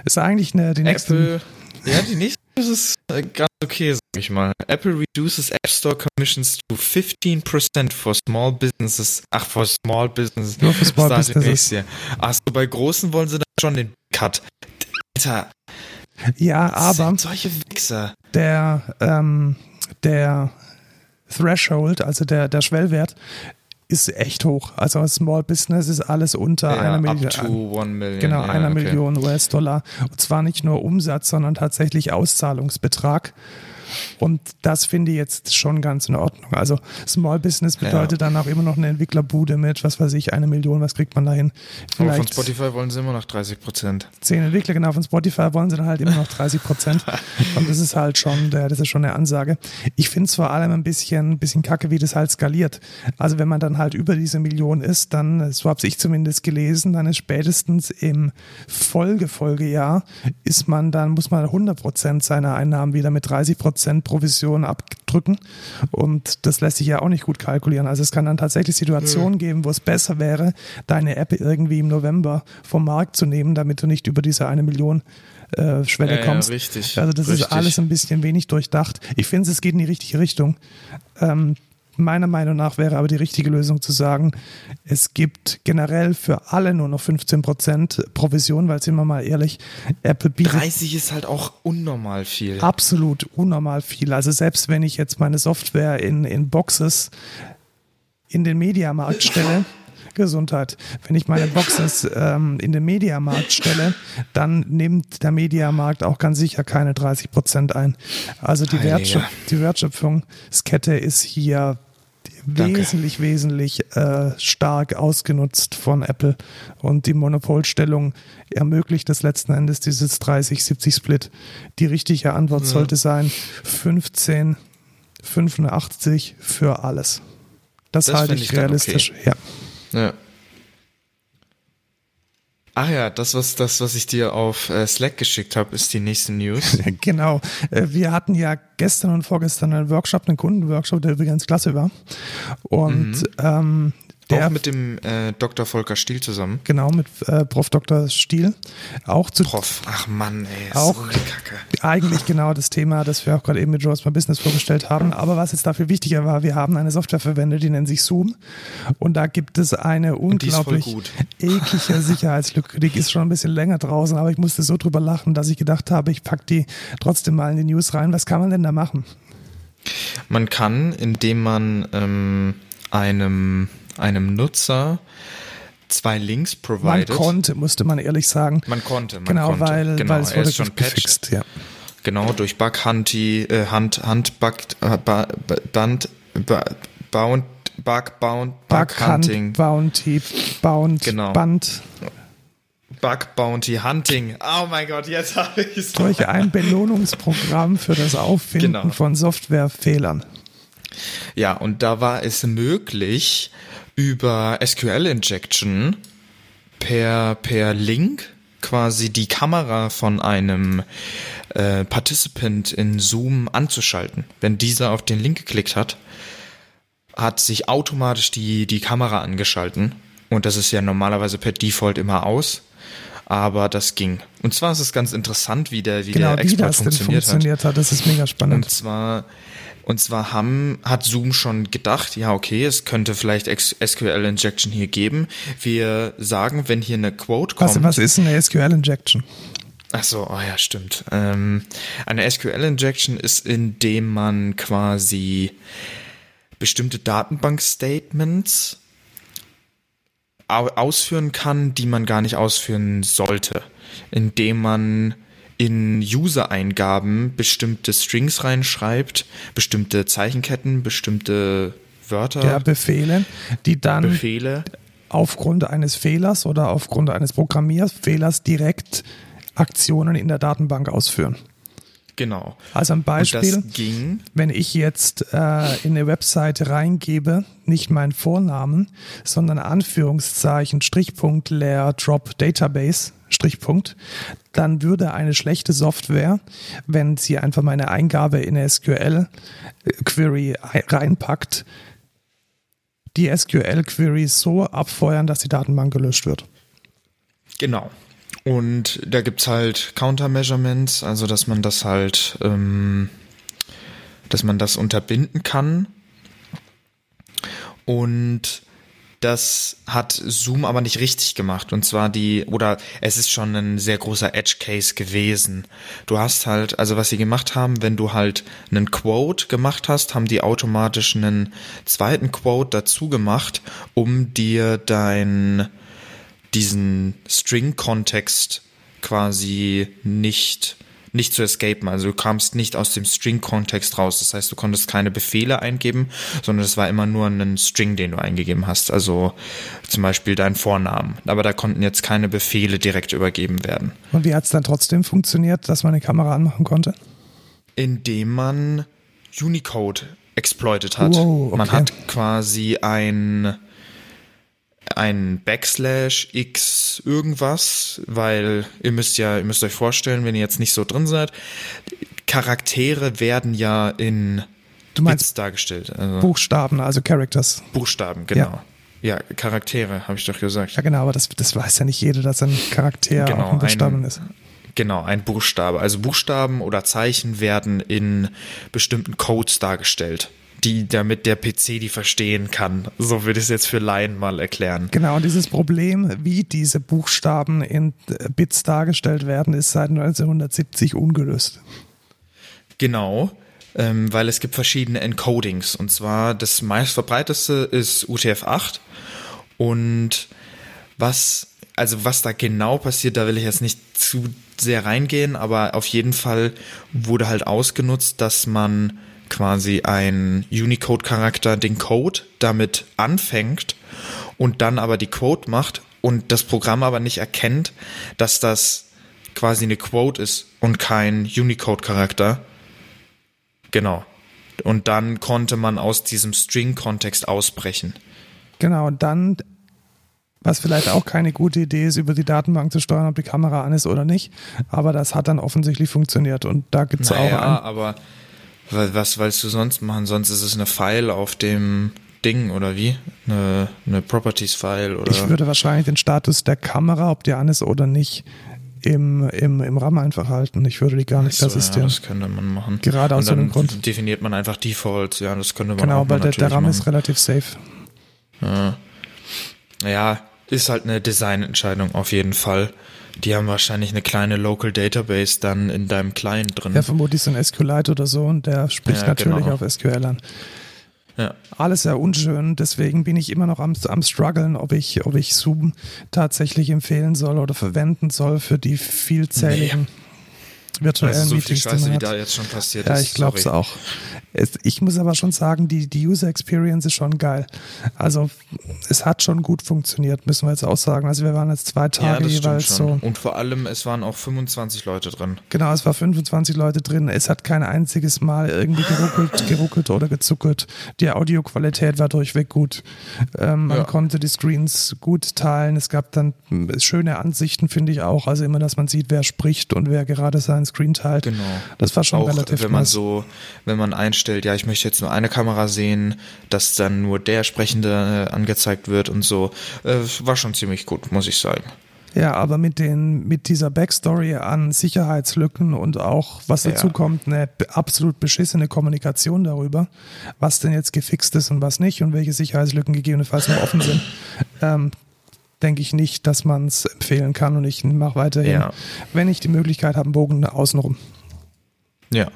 Ist eigentlich eine, die nächste. Ja, die nächste ist äh, ganz okay, sag ich mal. Apple reduces App Store Commissions to 15% for small businesses. Ach, for small businesses. Nur für Small Businesses. year. Ach so, bei großen wollen sie dann schon den Cut. Alter, Ja, aber sind solche Wichser. der, ähm, der Threshold, also der, der Schwellwert, ist echt hoch. Also Small Business ist alles unter Ja, einer million. Genau, ja, einer okay. Million US-Dollar. Und zwar nicht nur Umsatz, sondern tatsächlich Auszahlungsbetrag. Und das finde ich jetzt schon ganz in Ordnung. Also Small Business bedeutet dann auch immer noch eine Entwicklerbude mit, was weiß ich, eine Million, was kriegt man dahin? Aber von Spotify wollen sie immer noch 30%. zehn Entwickler, genau, von Spotify wollen sie dann halt immer noch 30 Prozent. Und das ist halt schon, das ist schon eine Ansage. Ich finde es vor allem ein bisschen, ein bisschen kacke, wie das halt skaliert. Also wenn man dann halt über diese Million ist, dann, so habe ich zumindest gelesen, dann ist spätestens im Folgefolgejahr ist man dann, muss man 100 Prozent seiner Einnahmen wieder mit 30 Prozent Provision abdrücken. Und das lässt sich ja auch nicht gut kalkulieren. Also es kann dann tatsächlich Situationen geben, wo es besser wäre, deine App irgendwie im November vom Markt zu nehmen, damit du nicht über diese eine Million äh, Schwelle Ja, ja, kommst. richtig, Also das richtig. ist alles ein bisschen wenig durchdacht. Ich finde, es geht in die richtige Richtung. Ähm, meiner Meinung nach wäre aber die richtige Lösung zu sagen, es gibt generell für alle nur noch 15% Provision, weil sind wir mal ehrlich, Apple bietet 30 ist halt auch unnormal viel. absolut unnormal viel. Also selbst wenn ich jetzt meine Software in, in Boxes in den Mediamarkt stelle, Gesundheit, wenn ich meine Boxes ähm, in den Mediamarkt stelle, dann nimmt der Mediamarkt auch ganz sicher keine 30 Prozent ein. Also die. Wertschöp die Wertschöpfungskette ist hier Danke. wesentlich, wesentlich äh, stark ausgenutzt von Apple und die Monopolstellung ermöglicht es letzten Endes dieses 30-70-Split. Die richtige Antwort sollte sein 15, 85 für alles. Das, Das halte ich realistisch. Ja. Ja. Ach ja, das was das was ich dir auf äh, Slack geschickt habe, ist die nächste News. Genau. Äh, Wir hatten ja gestern und vorgestern einen Workshop, einen Kundenworkshop, der übrigens klasse war. Und ähm, der Auch mit dem äh, Dr. Volker Stiel zusammen. genau mit äh, Prof. Dr. Stiel auch zu Prof. Ach Mann, ey, ist Auch- so eine Kacke. eigentlich genau das Thema, das wir auch gerade eben mit Joe's My Business vorgestellt haben. Aber was jetzt dafür wichtiger war, wir haben eine Software verwendet, die nennt sich Zoom. Und da gibt es eine unglaublich eklige Sicherheitslücke. Die ist schon ein bisschen länger draußen, aber ich musste so drüber lachen, dass ich gedacht habe, ich pack die trotzdem mal in die News rein. Was kann man denn da machen? Man kann, indem man ähm, einem einem Nutzer zwei Links Man provided. konnte, musste man ehrlich sagen. Man konnte, man genau, konnte. weil, genau, weil es er wurde ist schon gefixt. Ja. Genau, durch Bug Hunty, äh, Hunt, Hunt, Bug, äh, Band, Bound, Bug, Bound, Bug, Bug Hunting, Hunt, Bounty, Bound, Genau. Band. Bug Bounty Hunting. Oh mein Gott, jetzt habe ich es. durch ein Belohnungsprogramm für das Auffinden Genau. von Softwarefehlern. Ja, und da war es möglich, über SQL Injection per, per Link quasi die Kamera von einem äh, Participant in Zoom anzuschalten. Wenn dieser auf den Link geklickt hat, hat sich automatisch die, die Kamera angeschalten. Und das ist ja normalerweise per Default immer aus. Aber das ging. Und zwar ist es ganz interessant, wie der, wie Genau, der wie Export das denn funktioniert, hat. funktioniert hat, das ist mega spannend. Und zwar, und zwar haben, hat Zoom schon gedacht, ja, okay, es könnte vielleicht Ex- SQL Injection hier geben. Wir sagen, wenn hier eine Quote kommt. was, was ist eine SQL-Injection? Ach so, oh ja, stimmt. Ähm, eine SQL Injection ist, indem man quasi bestimmte Datenbank-Statements au- ausführen kann, die man gar nicht ausführen sollte, indem man in User-Eingaben bestimmte Strings reinschreibt, bestimmte Zeichenketten, bestimmte Wörter, Ja, Befehle, die dann Befehle. aufgrund eines Fehlers oder aufgrund eines Programmierfehlers direkt Aktionen in der Datenbank ausführen. Genau. Also ein Beispiel, wenn ich jetzt äh, in eine Webseite reingebe, nicht meinen Vornamen, sondern Anführungszeichen, Strichpunkt, Layer, Drop, Database, Strichpunkt, dann würde eine schlechte Software, wenn sie einfach meine Eingabe in eine SQL-Query reinpackt, die SQL-Query so abfeuern, dass die Datenbank gelöscht wird. Genau. Und da gibt's halt Countermeasurements, also dass man das halt, ähm, dass man das unterbinden kann. Und das hat Zoom aber nicht richtig gemacht. Und zwar die, oder es ist schon ein sehr großer Edge Case gewesen. Du hast halt, also was sie gemacht haben, wenn du halt einen Quote gemacht hast, haben die automatisch einen zweiten Quote dazu gemacht, um dir dein, diesen String-Kontext quasi nicht nicht zu escapen. Also du kamst nicht aus dem String-Kontext raus. Das heißt, du konntest keine Befehle eingeben, sondern es war immer nur ein String, den du eingegeben hast. Also zum Beispiel dein Vornamen. Aber da konnten jetzt keine Befehle direkt übergeben werden. Und wie hat es dann trotzdem funktioniert, dass man eine Kamera anmachen konnte? Indem man Unicode exploited hat. Wow, okay. Man hat quasi ein ein Backslash X irgendwas, weil ihr müsst ja, ihr müsst euch vorstellen, wenn ihr jetzt nicht so drin seid, Charaktere werden ja in Du meinst Bits dargestellt. Also Buchstaben, also Characters. Buchstaben, genau. Ja, Charaktere, habe ich doch gesagt. Ja, genau, aber das, das weiß ja nicht jeder, dass ein Charakter Genau, auch ein Buchstaben ein- ist. Genau, ein Buchstabe. Also Buchstaben oder Zeichen werden in bestimmten Codes dargestellt, die damit der PC die verstehen kann. So würde ich es jetzt für Laien mal erklären. Genau, und dieses Problem, wie diese Buchstaben in Bits dargestellt werden, ist seit 1970 ungelöst. Genau, ähm, weil es gibt verschiedene Encodings. Und zwar das meistverbreiteste ist UTF-8. Und was, also was da genau passiert, da will ich jetzt nicht zu sehr reingehen, aber auf jeden Fall wurde halt ausgenutzt, dass man quasi ein Unicode-Charakter, den Code, damit anfängt und dann aber die Quote macht und das Programm aber nicht erkennt, dass das quasi eine Quote ist und kein Unicode-Charakter. Genau. Und dann konnte man aus diesem String-Kontext ausbrechen. Genau, und dann, was vielleicht auch keine gute Idee ist, über die Datenbank zu steuern, ob die Kamera an ist oder nicht, aber das hat dann offensichtlich funktioniert und da gibt es auch Naja, ein, aber wa- was willst du sonst machen? Sonst ist es eine File auf dem Ding oder wie? Eine, eine Properties-File oder. Ich würde wahrscheinlich den Status der Kamera, ob die an ist oder nicht, im, im, im RAM einfach halten. Ich würde die gar nicht so, ja, persistieren. das könnte man machen. Gerade aus so einem dann Grund. definiert man einfach Defaults, ja, das könnte man genau, auch mal weil der, der RAM machen. ist relativ safe. Ja, ist halt eine Designentscheidung auf jeden Fall. Die haben wahrscheinlich eine kleine Local Database dann in deinem Client drin. Ja, vermutlich so ein SQLite oder so und der spricht Ja, natürlich genau. auf SQL an. Ja. Alles sehr unschön, deswegen bin ich immer noch am, am struggeln, ob ich, ob ich Zoom tatsächlich empfehlen soll oder verwenden soll für die vielzähligen virtuellen Also so viel Meetings, die Scheiße, man wie da jetzt schon passiert Ja, ist. ich glaube es auch. Ich muss aber schon sagen, die, die User Experience ist schon geil. Also es hat schon gut funktioniert, müssen wir jetzt auch sagen. Also wir waren jetzt zwei Ja, Tage stimmt jeweils schon. so. Und vor allem, es waren auch 25 Leute drin. Genau, es war 25 Leute drin. Es hat kein einziges Mal irgendwie geruckelt, geruckelt oder gezuckelt. Die Audioqualität war durchweg gut. Ähm, man Ja. konnte die Screens gut teilen. Es gab dann schöne Ansichten, finde ich auch. Also immer, dass man sieht, wer spricht und wer gerade seinen Screen teilt. Genau. Das war schon auch relativ wenn man nice. so, wenn man einstellt, ja, ich möchte jetzt nur eine Kamera sehen, dass dann nur der Sprechende äh, angezeigt wird und so, äh, war schon ziemlich gut, muss ich sagen. Ja, aber mit den, mit dieser Backstory an Sicherheitslücken und auch, was Ja. dazu kommt, eine absolut beschissene Kommunikation darüber, was denn jetzt gefixt ist und was nicht und welche Sicherheitslücken gegebenenfalls noch offen sind, ähm, denke ich nicht, dass man es empfehlen kann und ich mache weiterhin, Ja. wenn ich die Möglichkeit habe, einen Bogen außenrum. Ja.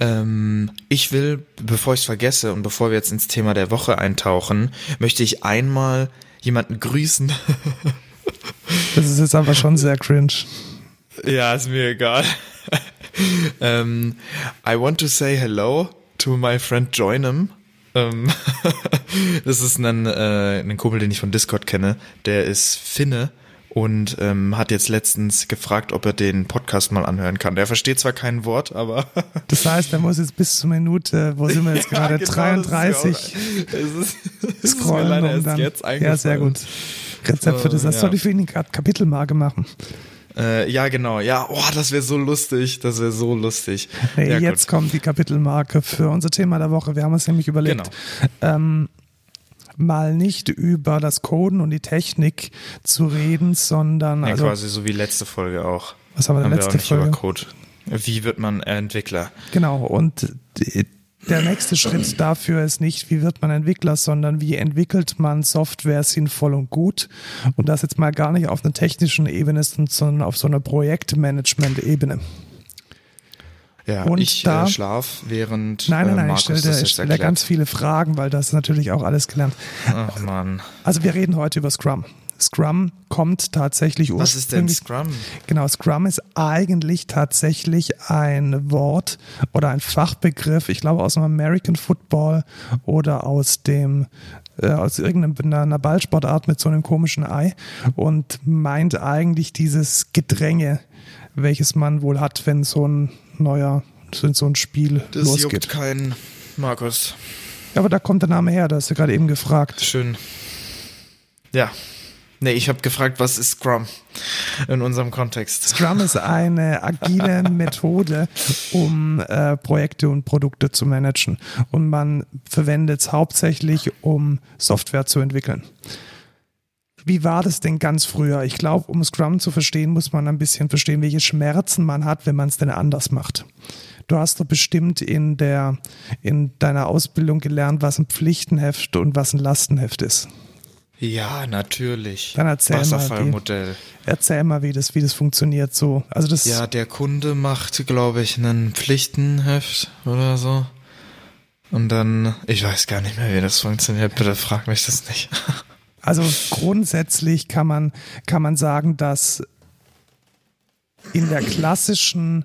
Ähm, ich will, bevor ich es vergesse und bevor wir jetzt ins Thema der Woche eintauchen, möchte ich einmal jemanden grüßen. Das ist jetzt aber schon sehr cringe. Ja, ist mir egal. ähm, I want to say hello to my friend Joinem. Ähm, das ist ein, äh, ein Kumpel, den ich von Discord kenne. Der ist Finne und ähm, hat jetzt letztens gefragt, ob er den Podcast mal anhören kann. Der versteht zwar kein Wort, aber. das heißt, er muss jetzt bis zur Minute, wo sind wir jetzt gerade? genau, 33 das ist scrollen. Ist mir um dann, jetzt ja, sehr gut. Rezept für das. Das ja. soll ich für ihn gerade Kapitelmarke machen. Äh, ja, genau. Ja, oh, das wäre so lustig. Das wäre so lustig. Nee, ja, jetzt gut. kommt die Kapitelmarke für unser Thema der Woche. Wir haben uns nämlich überlegt, genau. ähm, mal nicht über das Coden und die Technik zu reden, sondern ja, also, quasi so wie letzte Folge auch. Was haben wir, haben letzte wir auch nicht Folge? über Code. Wie wird man Entwickler? Genau, und die, der nächste Schritt dafür ist nicht, wie wird man Entwickler, sondern wie entwickelt man Software sinnvoll und gut. Und das jetzt mal gar nicht auf einer technischen Ebene, sondern auf so einer Projektmanagement-Ebene. Ja, und ich da, äh, schlaf während. Nein, nein, nein, äh, ich stelle ich ganz viele Fragen, weil das natürlich auch alles gelernt. Ach man. Also wir reden heute über Scrum. Scrum kommt tatsächlich ursprünglich. Was ist denn Scrum? Genau, Scrum ist eigentlich tatsächlich ein Wort oder ein Fachbegriff, ich glaube aus dem American Football oder aus dem äh, aus irgendeiner Ballsportart mit so einem komischen Ei und meint eigentlich dieses Gedränge, welches man wohl hat, wenn so ein neuer, so ein Spiel das losgeht. Das juckt keinen, Markus. Ja, aber da kommt der Name her, da hast du gerade eben gefragt. Schön. Ja. Nee, ich habe gefragt, was ist Scrum in unserem Kontext? Scrum ist eine agile Methode, um äh, Projekte und Produkte zu managen. Und man verwendet es hauptsächlich, um Software zu entwickeln. Wie war das denn ganz früher? Ich glaube, um Scrum zu verstehen, muss man ein bisschen verstehen, welche Schmerzen man hat, wenn man es denn anders macht. Du hast doch bestimmt in der, in deiner Ausbildung gelernt, was ein Pflichtenheft und was ein Lastenheft ist. Ja, natürlich. Dann erzähl Wasserfallmodell. Mal, wie, erzähl mal, wie das, wie das funktioniert so. Also das ja, der Kunde macht, glaube ich, einen Pflichtenheft oder so. Und dann, ich weiß gar nicht mehr, wie das funktioniert. Bitte frag mich das nicht. Also grundsätzlich kann man, kann man sagen, dass in der klassischen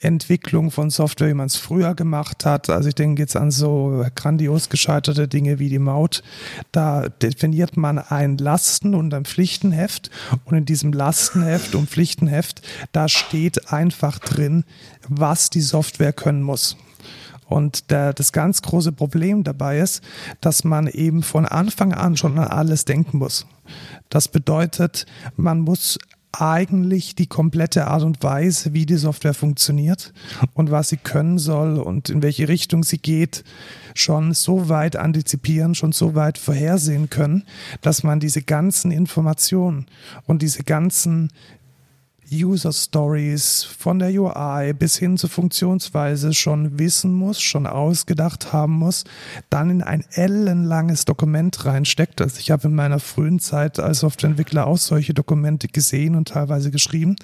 Entwicklung von Software, wie man es früher gemacht hat. Also ich denke jetzt an so grandios gescheiterte Dinge wie die Maut. Da definiert man ein Lasten- und ein Pflichtenheft. Und in diesem Lastenheft und Pflichtenheft, da steht einfach drin, was die Software können muss. Und der, das ganz große Problem dabei ist, dass man eben von Anfang an schon an alles denken muss. Das bedeutet, man muss eigentlich die komplette Art und Weise, wie die Software funktioniert und was sie können soll und in welche Richtung sie geht, schon so weit antizipieren, schon so weit vorhersehen können, dass man diese ganzen Informationen und diese ganzen User Stories von der UI bis hin zur Funktionsweise schon wissen muss, schon ausgedacht haben muss, dann in ein ellenlanges Dokument reinsteckt. Also ich habe in meiner frühen Zeit als Softwareentwickler auch solche Dokumente gesehen und teilweise geschrieben.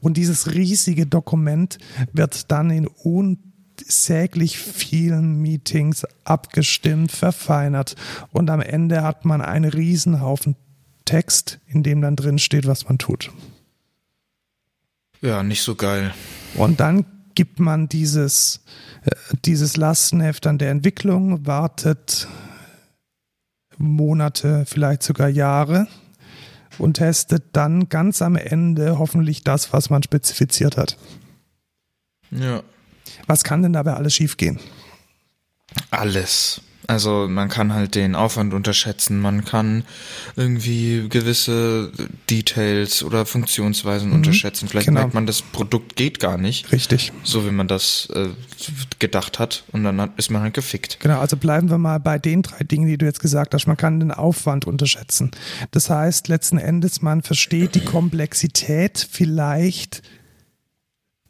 Und dieses riesige Dokument wird dann in unsäglich vielen Meetings abgestimmt, verfeinert und am Ende hat man einen Riesenhaufen Text, in dem dann drin steht, was man tut. Ja, nicht so geil. Und dann gibt man dieses, äh, dieses Lastenheft an der Entwicklung, wartet Monate, vielleicht sogar Jahre und testet dann ganz am Ende hoffentlich das, was man spezifiziert hat. Ja. Was kann denn dabei alles schiefgehen? Alles. Also man kann halt den Aufwand unterschätzen, man kann irgendwie gewisse Details oder Funktionsweisen mhm, unterschätzen. Vielleicht genau. merkt man, das Produkt geht gar nicht. Richtig. So wie man das äh, gedacht hat und dann hat, ist man halt gefickt. Genau, also bleiben wir mal bei den drei Dingen, die du jetzt gesagt hast. Man kann den Aufwand unterschätzen. Das heißt, letzten Endes, man versteht die Komplexität vielleicht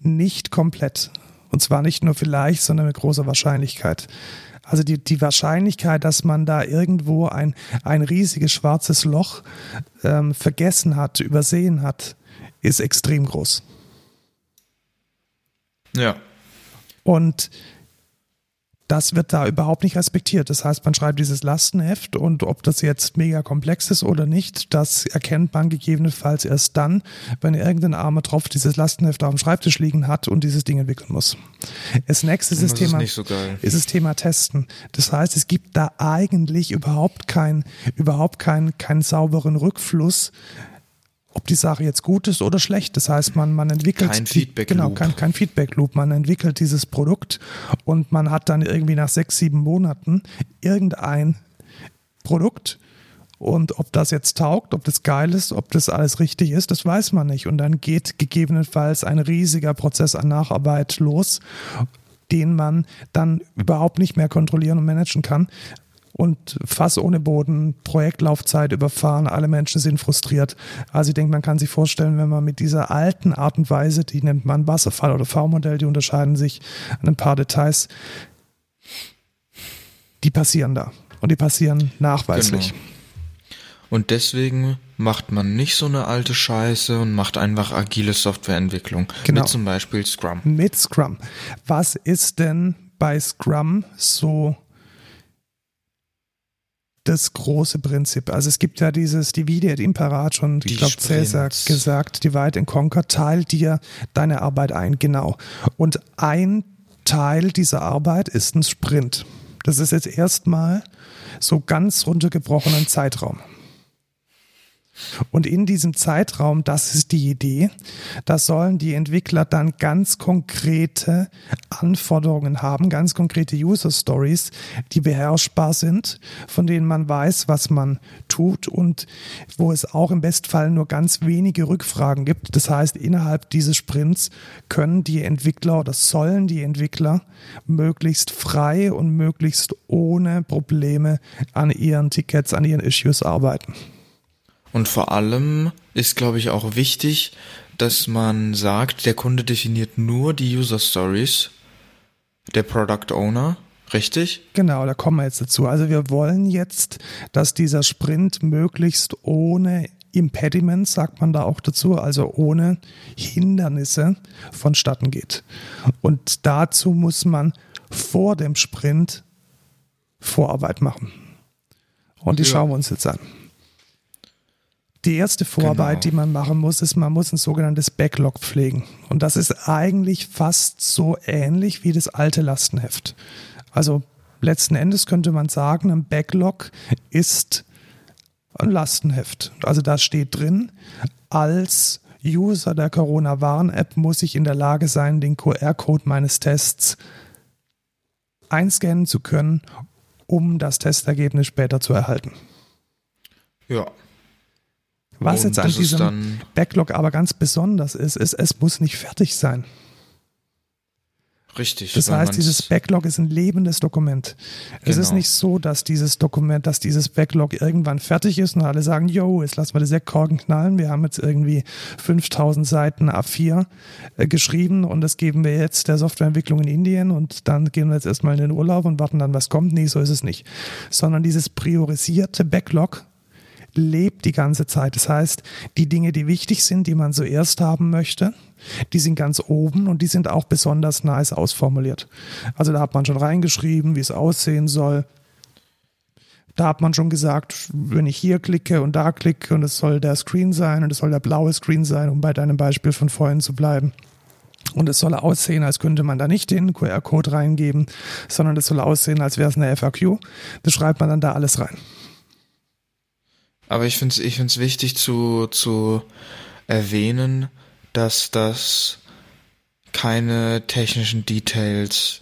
nicht komplett. Und zwar nicht nur vielleicht, sondern mit großer Wahrscheinlichkeit. Also die, die Wahrscheinlichkeit, dass man da irgendwo ein, ein riesiges schwarzes Loch ähm, vergessen hat, übersehen hat, ist extrem groß. Ja. Und das wird da überhaupt nicht respektiert. Das heißt, man schreibt dieses Lastenheft und ob das jetzt mega komplex ist oder nicht, das erkennt man gegebenenfalls erst dann, wenn irgendein armer Tropf dieses Lastenheft auf dem Schreibtisch liegen hat und dieses Ding entwickeln muss. Das nächste ist das, das Thema, ist, so ist das Thema Testen. Das heißt, es gibt da eigentlich überhaupt keinen, überhaupt keinen, keinen sauberen Rückfluss ob die Sache jetzt gut ist oder schlecht. Das heißt, man, man entwickelt Kein Feedback genau, Loop. kein, kein Feedback Loop. Man entwickelt dieses Produkt und man hat dann irgendwie nach sechs, sieben Monaten irgendein Produkt und ob das jetzt taugt, ob das geil ist, ob das alles richtig ist, das weiß man nicht. Und dann geht gegebenenfalls ein riesiger Prozess an Nacharbeit los, den man dann überhaupt nicht mehr kontrollieren und managen kann. Und Fass ohne Boden, Projektlaufzeit überfahren, alle Menschen sind frustriert. Also ich denke, man kann sich vorstellen, wenn man mit dieser alten Art und Weise, die nennt man Wasserfall- oder V-Modell, die unterscheiden sich an ein paar Details, die passieren da. Und die passieren nachweislich. Genau. Und deswegen macht man nicht so eine alte Scheiße und macht einfach agile Softwareentwicklung. Genau. Mit zum Beispiel Scrum. mit Scrum. Was ist denn bei Scrum so das große Prinzip? Also es gibt ja dieses Divide et Impera hat schon, Die ich glaube, Cäsar gesagt, Divide and Conquer, teil dir deine Arbeit ein, genau. Und ein Teil dieser Arbeit ist ein Sprint. Das ist jetzt erstmal so ganz runtergebrochenen Zeitraum. Und in diesem Zeitraum, das ist die Idee, da sollen die Entwickler dann ganz konkrete Anforderungen haben, ganz konkrete User Stories, die beherrschbar sind, von denen man weiß, was man tut und wo es auch im Bestfall nur ganz wenige Rückfragen gibt. Das heißt, innerhalb dieses Sprints können die Entwickler oder sollen die Entwickler möglichst frei und möglichst ohne Probleme an ihren Tickets, an ihren Issues arbeiten. Und vor allem ist, glaube ich, auch wichtig, dass man sagt, der Kunde definiert nur die User Stories, der Product Owner, richtig? Genau, da kommen wir jetzt dazu. Also wir wollen jetzt, dass dieser Sprint möglichst ohne Impediments, sagt man da auch dazu, also ohne Hindernisse vonstatten geht. Und dazu muss man vor dem Sprint Vorarbeit machen. Und die Ja. schauen wir uns jetzt an. Die erste Vorarbeit, Genau. die man machen muss, ist, man muss ein sogenanntes Backlog pflegen. Und das ist eigentlich fast so ähnlich wie das alte Lastenheft. Also letzten Endes könnte man sagen, ein Backlog ist ein Lastenheft. Also da steht drin, als User der Corona-Warn-App muss ich in der Lage sein, den QR-Code meines Tests einscannen zu können, um das Testergebnis später zu erhalten. Ja. Was Und jetzt an das diesem Backlog aber ganz besonders ist, ist, es muss nicht fertig sein. Richtig. Das heißt, dieses Backlog ist ein lebendes Dokument. Es ist Genau. nicht so, dass dieses Dokument, dass dieses Backlog irgendwann fertig ist und alle sagen, yo, jetzt lassen wir die Sektkorken knallen. Wir haben jetzt irgendwie 5000 Seiten A4 äh, geschrieben und das geben wir jetzt der Softwareentwicklung in Indien und dann gehen wir jetzt erstmal in den Urlaub und warten dann, was kommt. Nee, so ist es nicht. Sondern dieses priorisierte Backlog lebt die ganze Zeit. Das heißt, die Dinge, die wichtig sind, die man zuerst haben möchte, die sind ganz oben und die sind auch besonders nice ausformuliert. Also da hat man schon reingeschrieben, wie es aussehen soll. Da hat man schon gesagt, wenn ich hier klicke und da klicke und es soll der Screen sein und es soll der blaue Screen sein, um bei deinem Beispiel von vorhin zu bleiben. Und es soll aussehen, als könnte man da nicht den QR-Code reingeben, sondern es soll aussehen, als wäre es eine FAQ. Das schreibt man dann da alles rein. Aber ich finde es ich find's wichtig zu, zu erwähnen, dass das keine technischen Details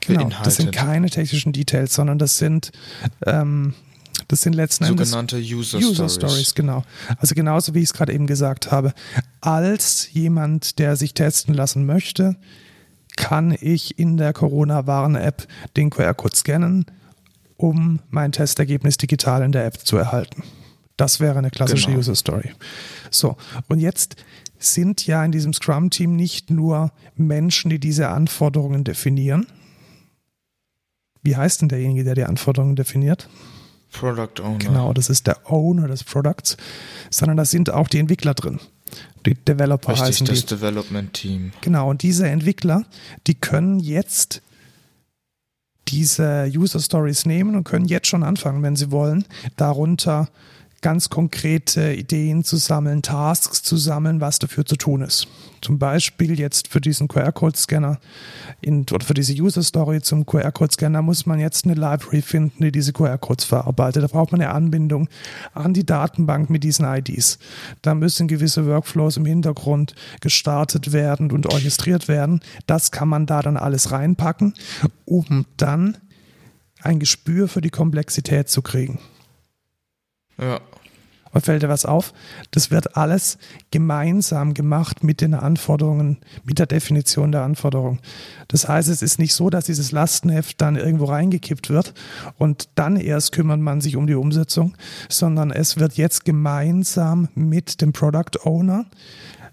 Genau, beinhaltet. das sind keine technischen Details, sondern das sind, ähm, das sind letzten Endes sogenannte User, User Stories. Stories, genau. Also genauso wie ich es gerade eben gesagt habe. Als jemand, der sich testen lassen möchte, kann ich in der Corona-Warn-App den QR-Code scannen, um mein Testergebnis digital in der App zu erhalten. Das wäre eine klassische Genau. User Story. So, und jetzt sind ja in diesem Scrum-Team nicht nur Menschen, die diese Anforderungen definieren. Wie heißt denn derjenige, der die Anforderungen definiert? Product Owner. Genau, das ist der Owner des Products, sondern da sind auch die Entwickler drin. Die Developer Richtig, heißen das die. Development Team. Genau, und diese Entwickler, die können jetzt diese User Stories nehmen und können jetzt schon anfangen, wenn sie wollen, darunter ganz konkrete Ideen zu sammeln, Tasks zu sammeln, was dafür zu tun ist. Zum Beispiel jetzt für diesen QR-Code-Scanner oder für diese User-Story zum QR-Code-Scanner muss man jetzt eine Library finden, die diese QR-Codes verarbeitet. Da braucht man eine Anbindung an die Datenbank mit diesen IDs. Da müssen gewisse Workflows im Hintergrund gestartet werden und orchestriert werden. Das kann man da dann alles reinpacken, um dann ein Gespür für die Komplexität zu kriegen. Ja. Und fällt dir was auf? Das wird alles gemeinsam gemacht mit den Anforderungen, mit der Definition der Anforderungen. Das heißt, es ist nicht so, dass dieses Lastenheft dann irgendwo reingekippt wird und dann erst kümmert man sich um die Umsetzung, sondern es wird jetzt gemeinsam mit dem Product Owner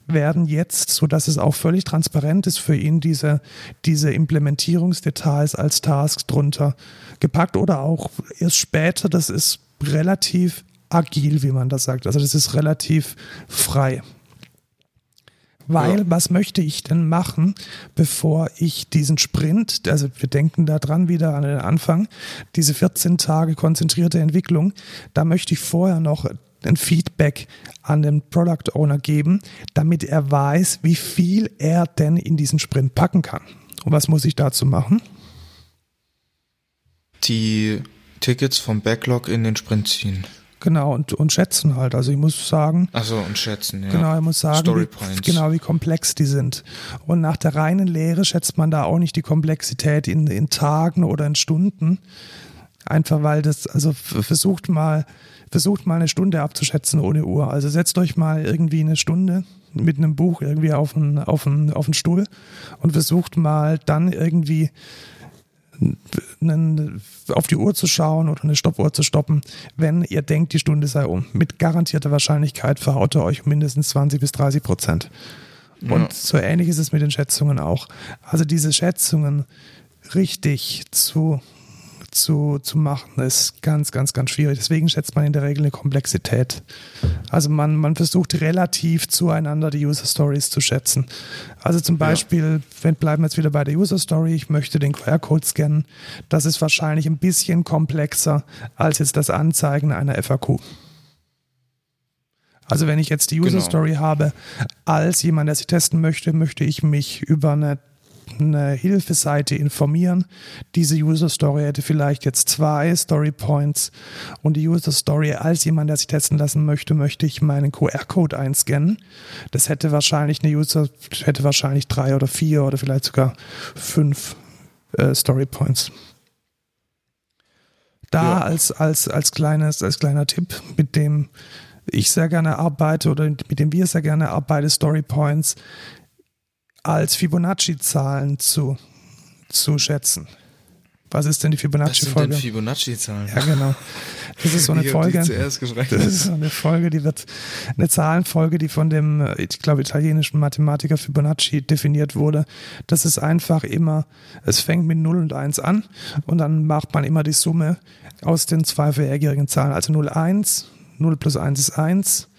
werden jetzt, so dass es auch völlig transparent ist für ihn, diese, diese Implementierungsdetails als Task drunter gepackt oder auch erst später, das ist relativ agil, wie man das sagt. Also das ist relativ frei. Weil, ja. was möchte ich denn machen, bevor ich diesen Sprint, also wir denken da dran wieder an den Anfang, diese 14 Tage konzentrierte Entwicklung, da möchte ich vorher noch ein Feedback an den Product Owner geben, damit er weiß, wie viel er denn in diesen Sprint packen kann. Und was muss ich dazu machen? Die Tickets vom Backlog in den Sprint ziehen. Genau, und, und schätzen halt. Also ich muss sagen. Achso, und schätzen, ja. Genau, ich muss sagen, wie, genau, wie komplex die sind. Und nach der reinen Lehre schätzt man da auch nicht die Komplexität in, in Tagen oder in Stunden. Einfach weil das, also versucht mal, versucht mal eine Stunde abzuschätzen ohne Uhr. Also setzt euch mal irgendwie eine Stunde mit einem Buch irgendwie auf einen, auf einen, auf einen Stuhl und versucht mal dann irgendwie auf die Uhr zu schauen oder eine Stoppuhr zu stoppen, wenn ihr denkt, die Stunde sei um. Mit garantierter Wahrscheinlichkeit verhaut ihr euch mindestens 20 bis 30 Prozent. Und ja. so ähnlich ist es mit den Schätzungen auch. Also diese Schätzungen richtig zu zu, zu machen, ist ganz, ganz, ganz schwierig. Deswegen schätzt man in der Regel eine Komplexität. Also man, man versucht relativ zueinander die User Stories zu schätzen. Also zum Beispiel, ja. wenn bleiben wir jetzt wieder bei der User Story, ich möchte den QR-Code scannen, das ist wahrscheinlich ein bisschen komplexer als jetzt das Anzeigen einer FAQ. Also wenn ich jetzt die User genau. Story genau. habe, als jemand, der sich testen möchte, möchte ich mich über eine eine Hilfeseite informieren. Diese User Story hätte vielleicht jetzt zwei Story Points und die User Story als jemand, der sich testen lassen möchte, möchte ich meinen QR-Code einscannen. Das hätte wahrscheinlich eine User, hätte wahrscheinlich drei oder vier oder vielleicht sogar fünf äh, Story Points. Da ja. als, als, als, kleines, als kleiner Tipp, mit dem ich sehr gerne arbeite oder mit dem wir sehr gerne arbeiten, Story Points als Fibonacci-Zahlen zu, zu schätzen. Was ist denn die Fibonacci-Folge? Was sind Fibonacci-Zahlen? Ja, genau. Das ist so eine ich Folge. Das ist so eine Folge, die wird, eine Zahlenfolge, die von dem, ich glaube, italienischen Mathematiker Fibonacci definiert wurde. Das ist einfach immer, es fängt mit 0 und 1 an und dann macht man immer die Summe aus den zwei vorhergehenden Zahlen. Also 0, 1, 0 plus 1 ist 1,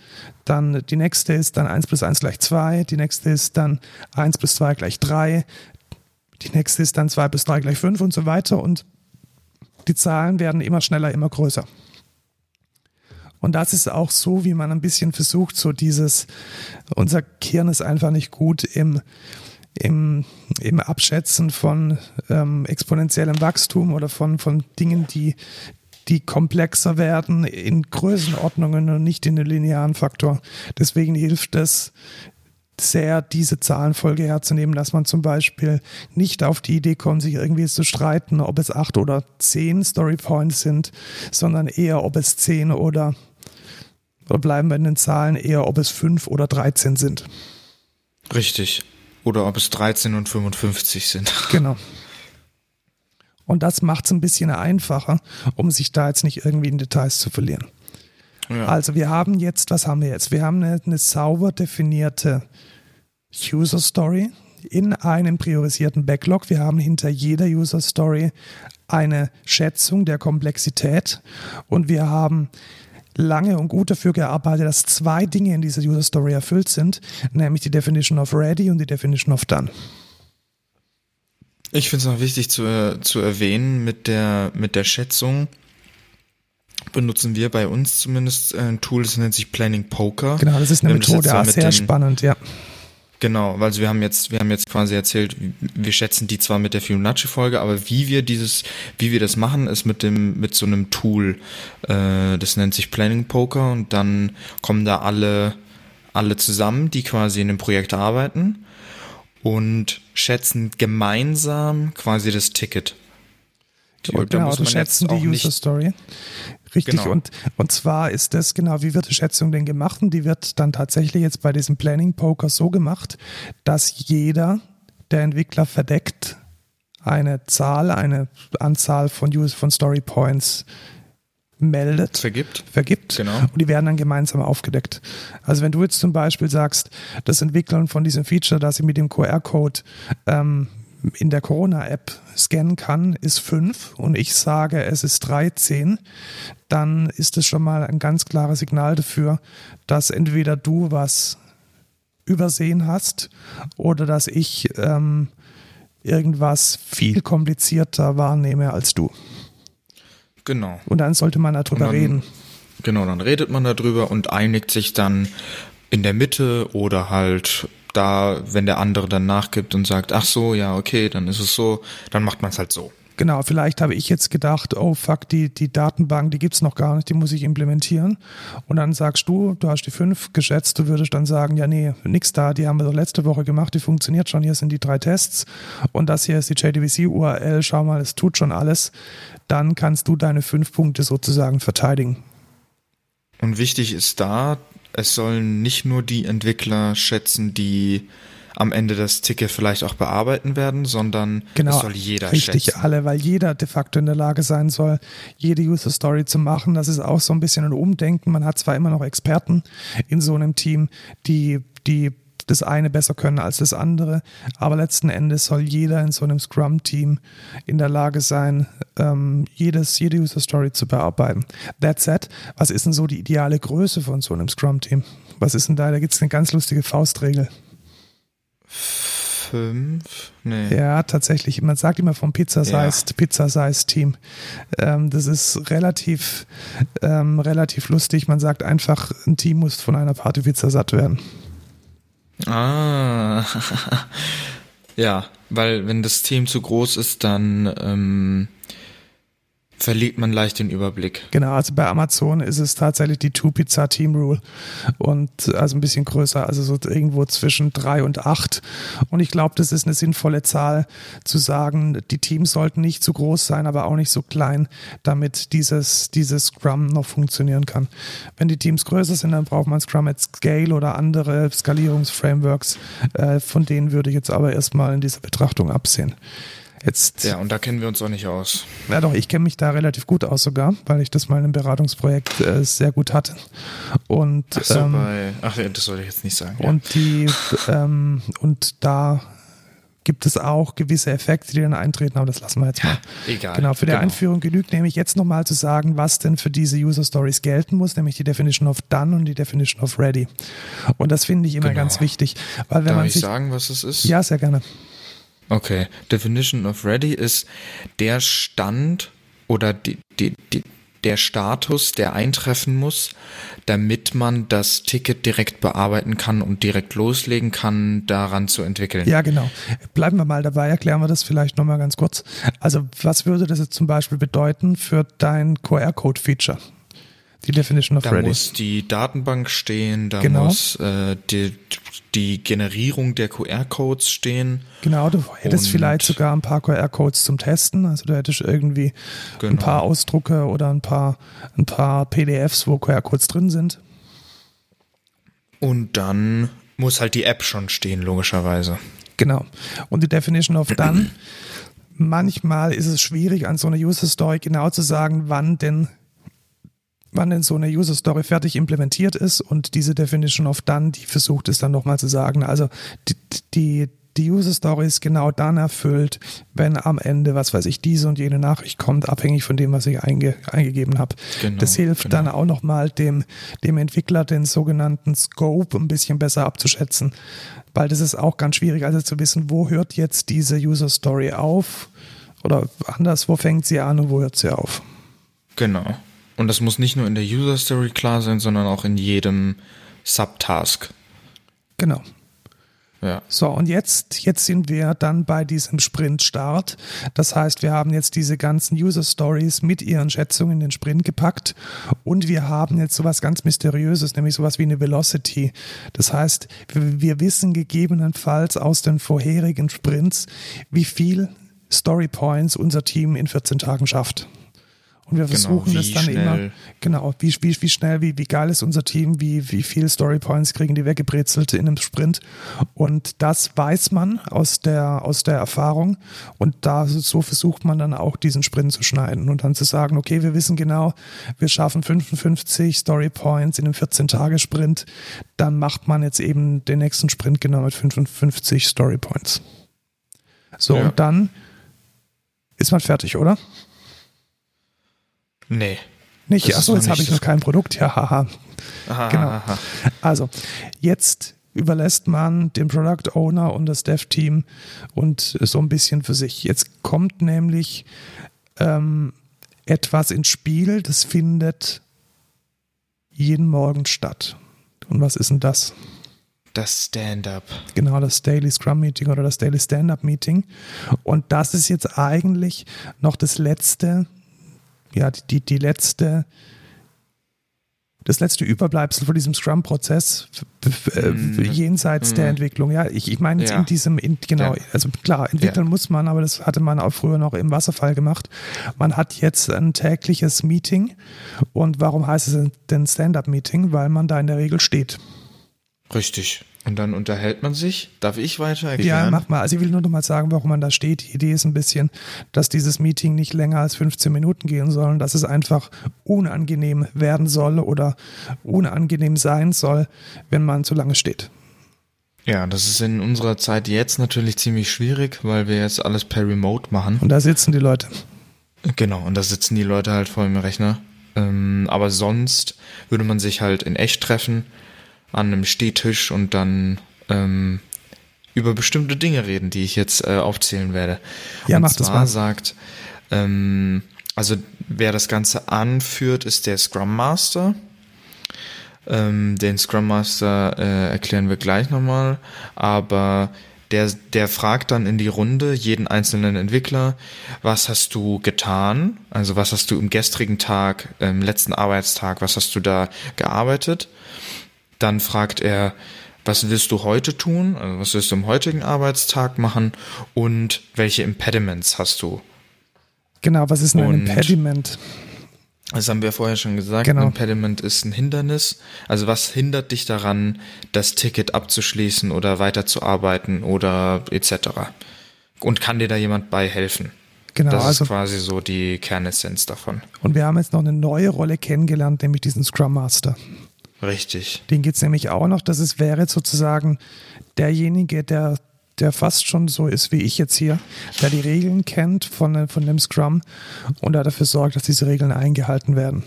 dann die nächste ist dann 1 plus 1 gleich 2. Die nächste ist dann 1 plus 2 gleich 3. Die nächste ist dann 2 plus 3 gleich 5 und so weiter. Und die Zahlen werden immer schneller, immer größer. Und das ist auch so, wie man ein bisschen versucht, so dieses, unser Kirn ist einfach nicht gut im, im, im Abschätzen von ähm, exponentiellem Wachstum oder von, von Dingen, die, die komplexer werden in Größenordnungen und nicht in den linearen Faktor. Deswegen hilft es sehr, diese Zahlenfolge herzunehmen, dass man zum Beispiel nicht auf die Idee kommt, sich irgendwie zu streiten, ob es acht oder zehn Story Points sind, sondern eher, ob es zehn oder, oder bleiben wir in den Zahlen, eher, ob es fünf oder dreizehn sind. Richtig. Oder ob es 13 und 55 sind. Genau. Und das macht es ein bisschen einfacher, um sich da jetzt nicht irgendwie in Details zu verlieren. Ja. Also wir haben jetzt, was haben wir jetzt? Wir haben eine, eine sauber definierte User Story in einem priorisierten Backlog. Wir haben hinter jeder User Story eine Schätzung der Komplexität und wir haben lange und gut dafür gearbeitet, dass zwei Dinge in dieser User Story erfüllt sind, nämlich die Definition of Ready und die Definition of Done. Ich finde es noch wichtig zu, zu erwähnen mit der, mit der Schätzung. benutzen wir bei uns zumindest ein Tool, das nennt sich Planning Poker. Genau, das ist eine Methode, ja, sehr spannend, ja. Genau, also wir haben jetzt, wir haben jetzt quasi erzählt, wir schätzen die zwar mit der Fibonacci-Folge, aber wie wir dieses, wie wir das machen, ist mit dem, mit so einem Tool, äh, das nennt sich Planning Poker und dann kommen da alle, alle zusammen, die quasi in dem Projekt arbeiten und schätzen gemeinsam quasi das Ticket. Und genau, du schätzen die User Story. Richtig, genau. und, und zwar ist das genau, wie wird die Schätzung denn gemacht? Und die wird dann tatsächlich jetzt bei diesem Planning Poker so gemacht, dass jeder der Entwickler verdeckt eine Zahl, eine Anzahl von, Use, von Story Points meldet. Vergibt. Vergibt. Genau. Und die werden dann gemeinsam aufgedeckt. Also wenn du jetzt zum Beispiel sagst, das Entwickeln von diesem Feature, dass ich mit dem QR-Code ähm, in der Corona-App scannen kann, ist 5 und ich sage, es ist 13, dann ist es schon mal ein ganz klares Signal dafür, dass entweder du was übersehen hast oder dass ich ähm, irgendwas viel komplizierter wahrnehme als du. Genau. Und dann sollte man darüber dann, reden. Genau, dann redet man darüber und einigt sich dann in der Mitte oder halt da, wenn der andere dann nachgibt und sagt, ach so, ja, okay, dann ist es so, dann macht man es halt so. Genau, vielleicht habe ich jetzt gedacht, oh fuck, die, die Datenbank, die gibt es noch gar nicht, die muss ich implementieren. Und dann sagst du, du hast die fünf geschätzt, du würdest dann sagen, ja, nee, nix da, die haben wir doch letzte Woche gemacht, die funktioniert schon, hier sind die drei Tests und das hier ist die JDBC-URL, schau mal, es tut schon alles. Dann kannst du deine fünf Punkte sozusagen verteidigen. Und wichtig ist da, es sollen nicht nur die Entwickler schätzen, die am Ende das Ticket vielleicht auch bearbeiten werden, sondern genau, es soll jeder richtig schätzen. alle, weil jeder de facto in der Lage sein soll, jede User Story zu machen. Das ist auch so ein bisschen ein Umdenken. Man hat zwar immer noch Experten in so einem Team, die die das eine besser können als das andere. Aber letzten Endes soll jeder in so einem Scrum-Team in der Lage sein, ähm, jedes, jede User Story zu bearbeiten. That said, was ist denn so die ideale Größe von so einem Scrum-Team? Was ist denn da? Da gibt es eine ganz lustige Faustregel. Fünf? Nee. Ja, tatsächlich. Man sagt immer vom Pizza-Sized ja. Pizza-Sized-Team. Ähm, das ist relativ, ähm, relativ lustig. Man sagt einfach, ein Team muss von einer Partypizza satt werden. Ah, ja, weil wenn das Team zu groß ist, dann ähm, verliert man leicht den Überblick. Genau, also bei Amazon ist es tatsächlich die Two-Pizza-Team-Rule und also ein bisschen größer, also so irgendwo zwischen drei und acht. Und ich glaube, das ist eine sinnvolle Zahl zu sagen, die Teams sollten nicht zu groß sein, aber auch nicht so klein, damit dieses, dieses Scrum noch funktionieren kann. Wenn die Teams größer sind, dann braucht man Scrum at Scale oder andere Skalierungsframeworks. Äh, von denen würde ich jetzt aber erstmal in dieser Betrachtung absehen. Jetzt, ja, und da kennen wir uns auch nicht aus. Ja, doch, ich kenne mich da relativ gut aus sogar, weil ich das mal in einem Beratungsprojekt äh, sehr gut hatte. Und, ach so, ähm, bei, ach das sollte ich jetzt nicht sagen. Und ja. die, ähm, und da gibt es auch gewisse Effekte, die dann eintreten, aber das lassen wir jetzt mal. Ja, egal. Genau, für die genau. Einführung genügt nämlich jetzt nochmal zu sagen, was denn für diese User Stories gelten muss, nämlich die Definition of Done und die Definition of Ready. Und das finde ich immer genau. ganz wichtig. Weil wenn Darf man ich sich, sagen, was es ist? Ja, sehr gerne. Okay. Definition of Ready ist der Stand oder die, die, die, der Status, der eintreffen muss, damit man das Ticket direkt bearbeiten kann und direkt loslegen kann, daran zu entwickeln. Ja, genau. Bleiben wir mal dabei, erklären wir das vielleicht nochmal ganz kurz. Also, was würde das jetzt zum Beispiel bedeuten für dein QR-Code-Feature? Die Definition of da Ready. Da muss die Datenbank stehen, da genau. muss äh, die, die Generierung der QR-Codes stehen. Genau, du hättest vielleicht sogar ein paar QR-Codes zum Testen. Also du hättest irgendwie genau. ein paar Ausdrucke oder ein paar, ein paar PDFs, wo QR-Codes drin sind. Und dann muss halt die App schon stehen, logischerweise. Genau. Und die Definition of Done. Manchmal ist es schwierig, an so einer User Story genau zu sagen, wann denn wann denn so eine User Story fertig implementiert ist und diese Definition of Done, die versucht es dann nochmal zu sagen. Also die, die, die User Story ist genau dann erfüllt, wenn am Ende, was weiß ich, diese und jene Nachricht kommt, abhängig von dem, was ich einge, eingegeben habe. Genau, das hilft genau. dann auch nochmal dem, dem Entwickler den sogenannten Scope ein bisschen besser abzuschätzen, weil das ist auch ganz schwierig, also zu wissen, wo hört jetzt diese User Story auf oder anders, wo fängt sie an und wo hört sie auf. Genau. Und das muss nicht nur in der User Story klar sein, sondern auch in jedem Subtask. Genau. Ja. So, und jetzt, jetzt sind wir dann bei diesem Sprint-Start. Das heißt, wir haben jetzt diese ganzen User Stories mit ihren Schätzungen in den Sprint gepackt und wir haben jetzt sowas ganz Mysteriöses, nämlich sowas wie eine Velocity. Das heißt, wir, wir wissen gegebenenfalls aus den vorherigen Sprints, wie viel Story Points unser Team in 14 Tagen schafft. Und wir Genau, versuchen wie das dann schnell. immer, genau, wie, wie, wie schnell, wie, wie geil ist unser Team, wie, wie viel Story Points kriegen die weggebrezelt in einem Sprint. Und das weiß man aus der, aus der Erfahrung. Und da, so versucht man dann auch diesen Sprint zu schneiden und dann zu sagen, okay, wir wissen genau, wir schaffen 55 Story Points in einem 14-Tage-Sprint. Dann macht man jetzt eben den nächsten Sprint genau mit 55 Story Points. So, Ja. und dann ist man fertig, oder? Nee. Nicht, achso, jetzt habe ich noch kein Produkt. Ja, haha. Aha, Genau. aha. Also, jetzt überlässt man den Product Owner und das Dev-Team und so ein bisschen für sich. Jetzt kommt nämlich ähm, etwas ins Spiel, das findet jeden Morgen statt. Und was ist denn das? Das Stand-up. Genau, das Daily Scrum Meeting oder das Daily Stand-Up Meeting. Und das ist jetzt eigentlich noch das letzte, ja, die, die letzte, das letzte Überbleibsel von diesem Scrum-Prozess äh, jenseits der Entwicklung. Ja, ich, ich meine jetzt Ja. in diesem, in, genau, Ja. also klar, entwickeln Ja. muss man, aber das hatte man auch früher noch im Wasserfall gemacht. Man hat jetzt ein tägliches Meeting. Und warum heißt es denn Stand-Up-Meeting? Weil man da in der Regel steht. Richtig. Und dann unterhält man sich. Darf ich weiter Ja, erklären? mach mal. Also ich will nur noch mal sagen, warum man da steht. Die Idee ist ein bisschen, dass dieses Meeting nicht länger als 15 Minuten gehen soll, dass es einfach unangenehm werden soll oder unangenehm sein soll, wenn man zu lange steht. Ja, das ist in unserer Zeit jetzt natürlich ziemlich schwierig, weil wir jetzt alles per Remote machen. Und da sitzen die Leute. Genau, und da sitzen die Leute halt vor dem Rechner. Ähm, aber sonst würde man sich halt in echt treffen, an einem Stehtisch und dann ähm, über bestimmte Dinge reden, die ich jetzt äh, aufzählen werde. Ja, und mach das zwar mal. sagt, ähm, also wer das Ganze anführt, ist der Scrum Master. Ähm, den Scrum Master äh, erklären wir gleich nochmal, aber der, der fragt dann in die Runde jeden einzelnen Entwickler, was hast du getan? Also was hast du im gestrigen Tag, im letzten Arbeitstag, was hast du da gearbeitet? Dann fragt er, was willst du heute tun? Also was willst du am heutigen Arbeitstag machen? Und welche Impediments hast du? Genau, was ist denn ein Und- Impediment? Das haben wir vorher schon gesagt. Genau. Ein Impediment ist ein Hindernis. Also was hindert dich daran, das Ticket abzuschließen oder weiterzuarbeiten oder etc. Und kann dir da jemand bei helfen? Genau, das also ist quasi so die Kernessenz davon. und wir haben jetzt noch eine neue Rolle kennengelernt, nämlich diesen Scrum Master. Richtig. Den gibt's nämlich auch noch. Das ist, wäre sozusagen derjenige, der, der fast schon so ist wie ich jetzt hier, der die Regeln kennt von, von dem Scrum und der dafür sorgt, dass diese Regeln eingehalten werden.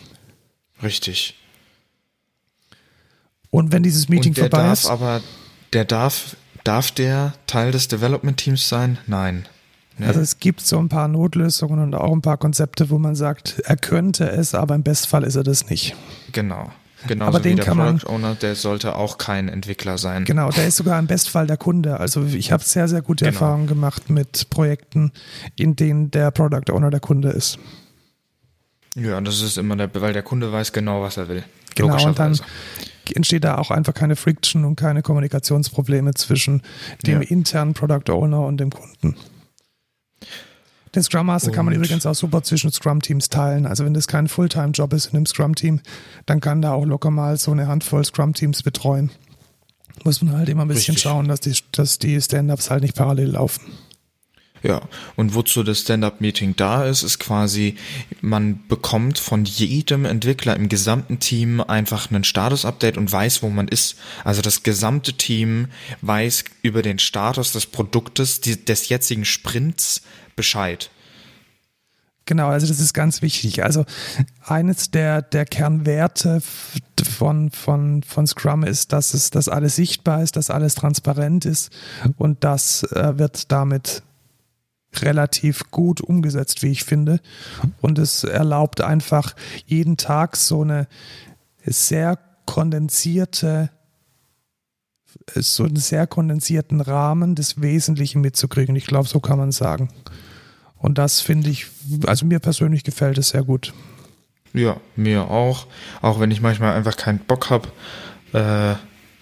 Richtig. Und wenn dieses Meeting vorbei darf ist, aber, der darf, darf der Teil des Development Teams sein? Nein. Ne? also es gibt so ein paar Notlösungen und auch ein paar Konzepte, wo man sagt, er könnte es, aber im Bestfall ist er das nicht. genau. Genauso Aber den wie der kann man- Product Owner, der sollte auch kein Entwickler sein. Genau, der ist sogar im Bestfall der Kunde. Also ich habe sehr, sehr gute Genau. Erfahrungen gemacht mit Projekten, in denen der Product Owner der Kunde ist. Ja, das ist immer der, weil der Kunde weiß genau, was er will. Genau, und dann entsteht da auch einfach keine Friction und keine Kommunikationsprobleme zwischen dem Ja. internen Product Owner und dem Kunden. Den Scrum Master kann man Und- übrigens auch super zwischen Scrum-Teams teilen. Also wenn das kein Fulltime-Job ist in einem Scrum-Team, dann kann da auch locker mal so eine Handvoll Scrum-Teams betreuen. Muss man halt immer ein bisschen Richtig. schauen, dass die, dass die Stand-Ups halt nicht parallel laufen. Ja, und wozu das Stand-Up-Meeting da ist, ist quasi, man bekommt von jedem Entwickler im gesamten Team einfach einen Status-Update und weiß, wo man ist. Also das gesamte Team weiß über den Status des Produktes, die, des jetzigen Sprints Bescheid. Genau, also das ist ganz wichtig. Also eines der, der Kernwerte von, von, von Scrum ist, dass es, dass alles sichtbar ist, dass alles transparent ist und das äh, wird damit relativ gut umgesetzt, wie ich finde. Und es erlaubt einfach jeden Tag so eine sehr kondensierte so einen sehr kondensierten Rahmen des Wesentlichen mitzukriegen. Ich glaube, so kann man sagen. Und das finde ich, also mir persönlich gefällt es sehr gut. Ja, mir auch. Auch wenn ich manchmal einfach keinen Bock habe äh,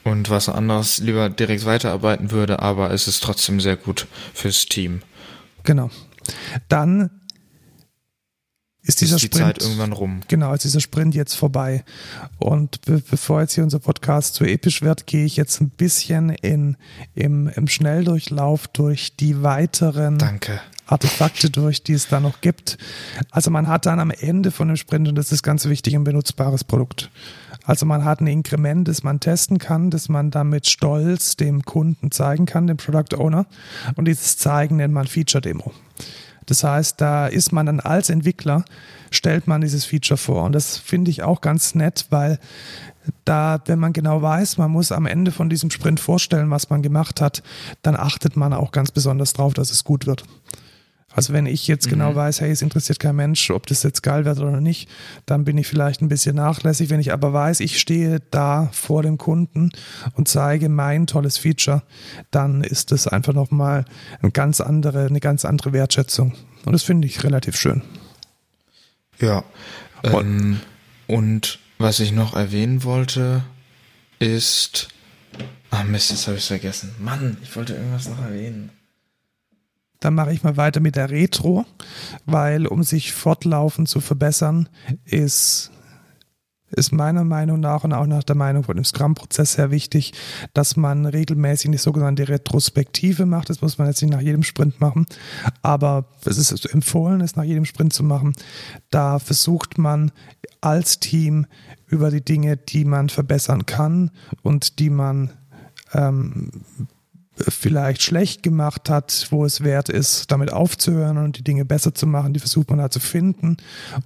und was anderes lieber direkt weiterarbeiten würde, aber es ist trotzdem sehr gut fürs Team. Genau. Dann ist dieser ist die Sprint Zeit irgendwann rum. Genau, ist dieser Sprint jetzt vorbei. Und be bevor jetzt hier unser Podcast zu episch wird, gehe ich jetzt ein bisschen in, im, im Schnelldurchlauf durch die weiteren Danke. Artefakte durch, die es da noch gibt. Also man hat dann am Ende von dem Sprint, und das ist ganz wichtig, ein benutzbares Produkt. Also man hat ein Inkrement, das man testen kann, das man damit stolz dem Kunden zeigen kann, dem Product Owner. Und dieses Zeigen nennt man Feature Demo. Das heißt, da ist man dann als Entwickler, stellt man dieses Feature vor. Und das finde ich auch ganz nett, weil da, wenn man genau weiß, man muss am Ende von diesem Sprint vorstellen, was man gemacht hat, dann achtet man auch ganz besonders drauf, dass es gut wird. Also wenn ich jetzt genau mhm. weiß, hey, es interessiert kein Mensch, ob das jetzt geil wird oder nicht, dann bin ich vielleicht ein bisschen nachlässig. Wenn ich aber weiß, ich stehe da vor dem Kunden und zeige mein tolles Feature, dann ist das einfach nochmal eine ganz andere, eine ganz andere Wertschätzung. Und das finde ich relativ schön. Ja. Ähm, und was ich noch erwähnen wollte, ist. Ah Mist, jetzt habe ich es vergessen. Mann, ich wollte irgendwas noch erwähnen. Dann mache ich mal weiter mit der Retro, weil um sich fortlaufend zu verbessern, ist ist meiner Meinung nach und auch nach der Meinung von dem Scrum-Prozess sehr wichtig, dass man regelmäßig eine sogenannte Retrospektive macht. Das muss man jetzt nicht nach jedem Sprint machen, aber es ist empfohlen, es nach jedem Sprint zu machen. Da versucht man als Team über die Dinge, die man verbessern kann und die man ähm, vielleicht schlecht gemacht hat, wo es wert ist, damit aufzuhören und die Dinge besser zu machen, die versucht man da zu finden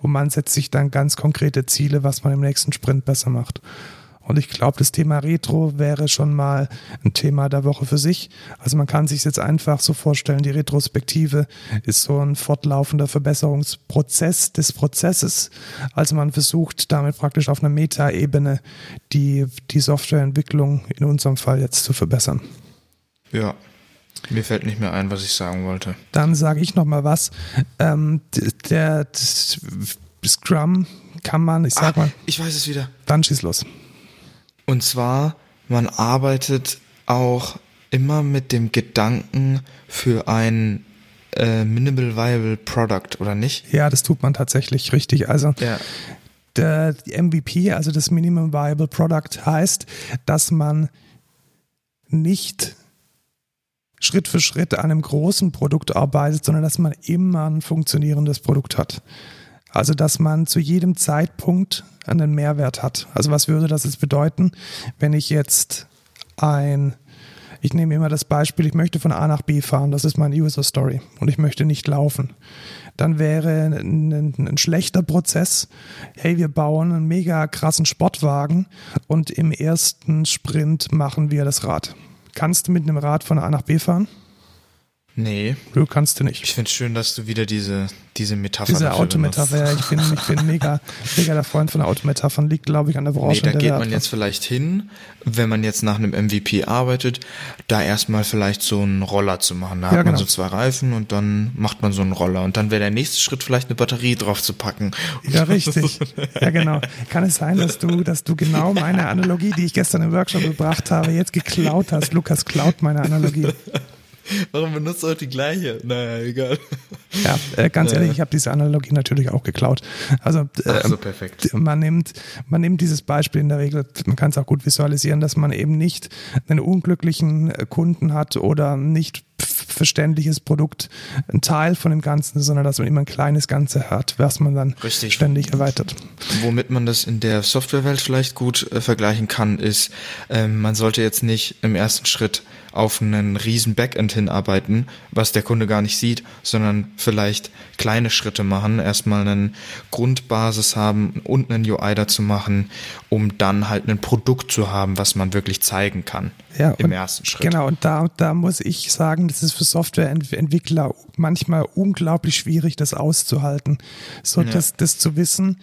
und man setzt sich dann ganz konkrete Ziele, was man im nächsten Sprint besser macht. Und ich glaube, das Thema Retro wäre schon mal ein Thema der Woche für sich. Also man kann sich jetzt einfach so vorstellen, die Retrospektive ist so ein fortlaufender Verbesserungsprozess des Prozesses. Also man versucht damit praktisch auf einer Metaebene die, die Softwareentwicklung in unserem Fall jetzt zu verbessern. Ja. Mir fällt nicht mehr ein, was ich sagen wollte. Dann sage ich noch mal was. Ähm, der, der Scrum kann man, ich sag ah, mal. Ich weiß es wieder. Dann schieß los. Und zwar, man arbeitet auch immer mit dem Gedanken für ein äh, Minimal Viable Product, oder nicht? Ja, das tut man tatsächlich richtig. Also ja. der MVP, also das Minimum Viable Product, heißt, dass man nicht Schritt für Schritt an einem großen Produkt arbeitet, sondern dass man immer ein funktionierendes Produkt hat. Also, dass man zu jedem Zeitpunkt einen Mehrwert hat. Also, was würde das jetzt bedeuten, wenn ich jetzt ein, ich nehme immer das Beispiel, ich möchte von A nach B fahren, das ist meine User Story und ich möchte nicht laufen. Dann wäre ein, ein, ein schlechter Prozess, hey, wir bauen einen mega krassen Sportwagen und im ersten Sprint machen wir das Rad. Kannst du mit einem Rad von A nach B fahren? Nee. Du kannst du nicht. Ich finde es schön, dass du wieder diese, diese Metapher Diese Autometapher, ja, ich bin, ich bin mega, mega der Freund von Autometaphern, liegt, glaube ich, an der Branche. Nee, da geht man jetzt vielleicht hin, wenn man jetzt nach einem MVP arbeitet, da erstmal vielleicht so einen Roller zu machen. Da ja, hat man genau. so zwei Reifen und dann macht man so einen Roller. Und dann wäre der nächste Schritt vielleicht eine Batterie drauf zu packen. Ja, richtig. ja, genau. Kann es sein, dass du, dass du genau meine Analogie, die ich gestern im Workshop gebracht habe, jetzt geklaut hast? Lukas klaut meine Analogie. Warum benutzt du die gleiche? Naja, egal. Ja, äh, ganz ehrlich, ich habe diese Analogie natürlich auch geklaut. Also äh, so, perfekt. man nimmt, man nimmt dieses Beispiel in der Regel, man kann es auch gut visualisieren, dass man eben nicht einen unglücklichen äh, Kunden hat oder nicht verständliches Produkt, ein Teil von dem Ganzen, sondern dass man immer ein kleines Ganze hat, was man dann Richtig. ständig erweitert. Womit man das in der Softwarewelt vielleicht gut äh, vergleichen kann, ist, äh, man sollte jetzt nicht im ersten Schritt auf einen riesen Backend hinarbeiten, was der Kunde gar nicht sieht, sondern vielleicht kleine Schritte machen, erstmal eine Grundbasis haben und einen UI dazu machen, um dann halt ein Produkt zu haben, was man wirklich zeigen kann ja, im ersten Schritt. Genau, und da, da muss ich sagen, das ist für Softwareentwickler manchmal unglaublich schwierig, das auszuhalten. So, ja. das, das zu wissen,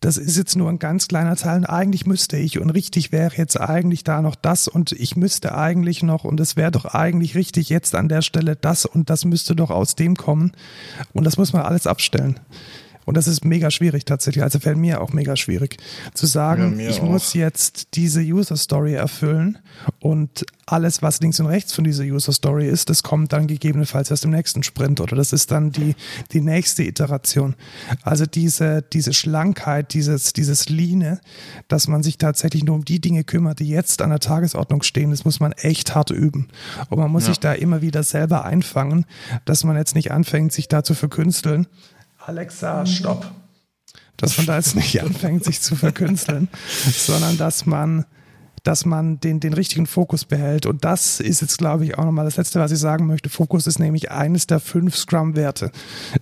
das ist jetzt nur ein ganz kleiner Teil und eigentlich müsste ich und richtig wäre jetzt eigentlich da noch das und ich müsste eigentlich noch und es wäre doch eigentlich richtig jetzt an der Stelle das und das müsste doch aus dem kommen und das muss man alles abstellen. Und das ist mega schwierig tatsächlich. Also fällt mir auch mega schwierig zu sagen, ja, ich auch. muss jetzt diese User Story erfüllen und alles, was links und rechts von dieser User Story ist, das kommt dann gegebenenfalls erst im nächsten Sprint oder das ist dann die, die nächste Iteration. Also diese, diese Schlankheit, dieses, dieses Line, dass man sich tatsächlich nur um die Dinge kümmert, die jetzt an der Tagesordnung stehen, das muss man echt hart üben. Und man muss ja. sich da immer wieder selber einfangen, dass man jetzt nicht anfängt, sich da zu verkünsteln Alexa, stopp. Dass man da jetzt nicht anfängt, sich zu verkünsteln, sondern dass man dass man den, den richtigen Fokus behält. Und das ist jetzt, glaube ich, auch nochmal das Letzte, was ich sagen möchte. Fokus ist nämlich eines der fünf Scrum-Werte.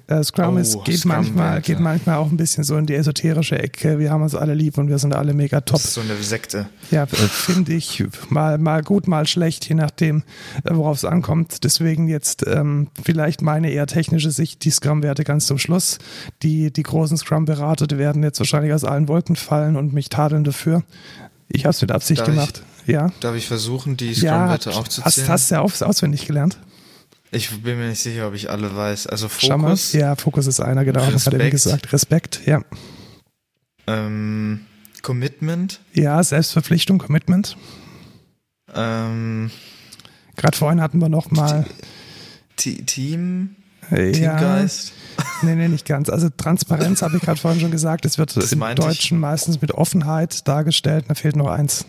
Äh, Scrum, oh, ist, geht, Scrum manchmal, geht manchmal auch ein bisschen so in die esoterische Ecke. Wir haben uns alle lieb und wir sind alle mega top. Das ist so eine Sekte. Ja, finde ich mal, mal gut, mal schlecht, je nachdem, äh, worauf es ankommt. Deswegen jetzt ähm, vielleicht meine eher technische Sicht, die Scrum-Werte ganz zum Schluss. Die, die großen Scrum-Berater, die werden jetzt wahrscheinlich aus allen Wolken fallen und mich tadeln dafür. Ich habe es mit Absicht darf gemacht. Ich, ja. Darf ich versuchen, die Scrum-Werte ja, aufzuzählen? Hast, du ja auswendig gelernt? Ich bin mir nicht sicher, ob ich alle weiß. Also Fokus. Ja, Fokus ist einer, genau. Respekt. Das hat er gesagt. Respekt, ja. Ähm, Commitment. Ja, Selbstverpflichtung, Commitment. Ähm, Gerade vorhin hatten wir noch mal Team. Ja. Teamgeist. Nee, nee, nicht ganz. Also Transparenz habe ich gerade vorhin schon gesagt. Es wird das im Deutschen ich. meistens mit Offenheit dargestellt. Da fehlt noch eins.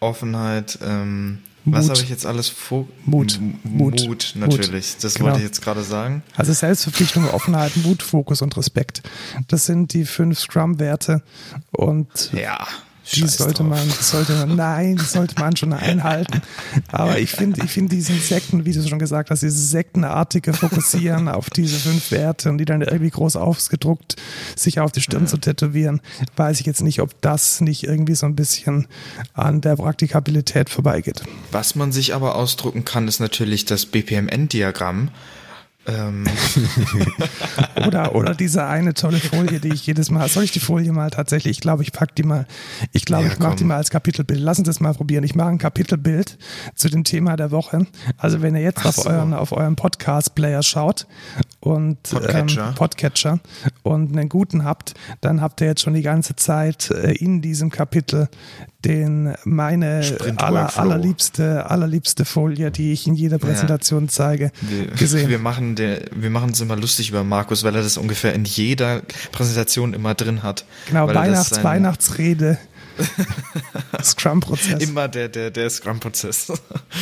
Offenheit, ähm, was habe ich jetzt alles vor? Mut. Mut. Mut, natürlich. Das genau. wollte ich jetzt gerade sagen. Also Selbstverpflichtung, Offenheit, Mut, Fokus und Respekt. Das sind die fünf Scrum-Werte. Und ja. Die sollte man, sollte man, nein, die sollte man schon einhalten. Aber ich finde, ich finde diesen Sekten, wie du schon gesagt hast, dieses sektenartige Fokussieren auf diese fünf Werte und die dann irgendwie groß ausgedruckt sich auf die Stirn zu tätowieren, weiß ich jetzt nicht, ob das nicht irgendwie so ein bisschen an der Praktikabilität vorbeigeht. Was man sich aber ausdrucken kann, ist natürlich das BPMN-Diagramm ähm. oder, oder diese eine tolle Folie, die ich jedes Mal. Soll ich die Folie mal tatsächlich? Ich glaube, ich pack die mal. Ich glaube, ja, ich mache die mal als Kapitelbild. Lass uns das mal probieren. Ich mache ein Kapitelbild zu dem Thema der Woche. Also wenn ihr jetzt auf euren, auf euren Podcast-Player schaut und Podcatcher. Ähm, Podcatcher und einen guten habt, dann habt ihr jetzt schon die ganze Zeit äh, in diesem Kapitel den meine aller, allerliebste, allerliebste Folie, die ich in jeder Präsentation ja. zeige, wir, gesehen. Wir machen der, wir machen uns immer lustig über Markus, weil er das ungefähr in jeder Präsentation immer drin hat. Genau, Weihnachts, Weihnachtsrede. Scrum-Prozess. Immer der, der, der Scrum-Prozess.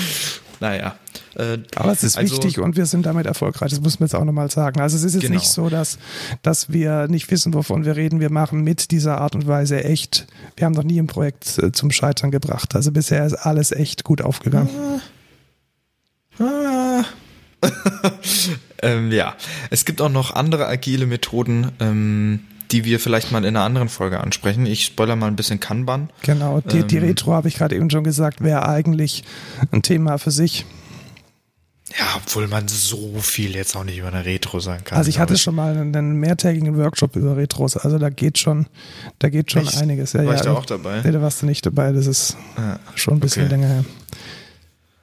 naja. Äh, Aber es ist also, wichtig und wir sind damit erfolgreich. Das muss man jetzt auch nochmal sagen. Also es ist jetzt genau. nicht so, dass, dass wir nicht wissen, wovon wir reden. Wir machen mit dieser Art und Weise echt. Wir haben noch nie ein Projekt äh, zum Scheitern gebracht. Also bisher ist alles echt gut aufgegangen. Ah. Ah. ähm, ja, es gibt auch noch andere agile Methoden. Ähm, die wir vielleicht mal in einer anderen Folge ansprechen. Ich spoiler mal ein bisschen Kanban. Genau, die, ähm, die Retro habe ich gerade eben schon gesagt, wäre eigentlich ein Thema für sich. Ja, obwohl man so viel jetzt auch nicht über eine Retro sagen kann. Also ich hatte ich. schon mal einen, mehrtägigen Workshop über Retros, also da geht schon, da geht schon Echt? einiges. Ja, War ja, ich da auch dabei? Nee, da warst du nicht dabei, das ist ah, schon ein bisschen okay. länger her.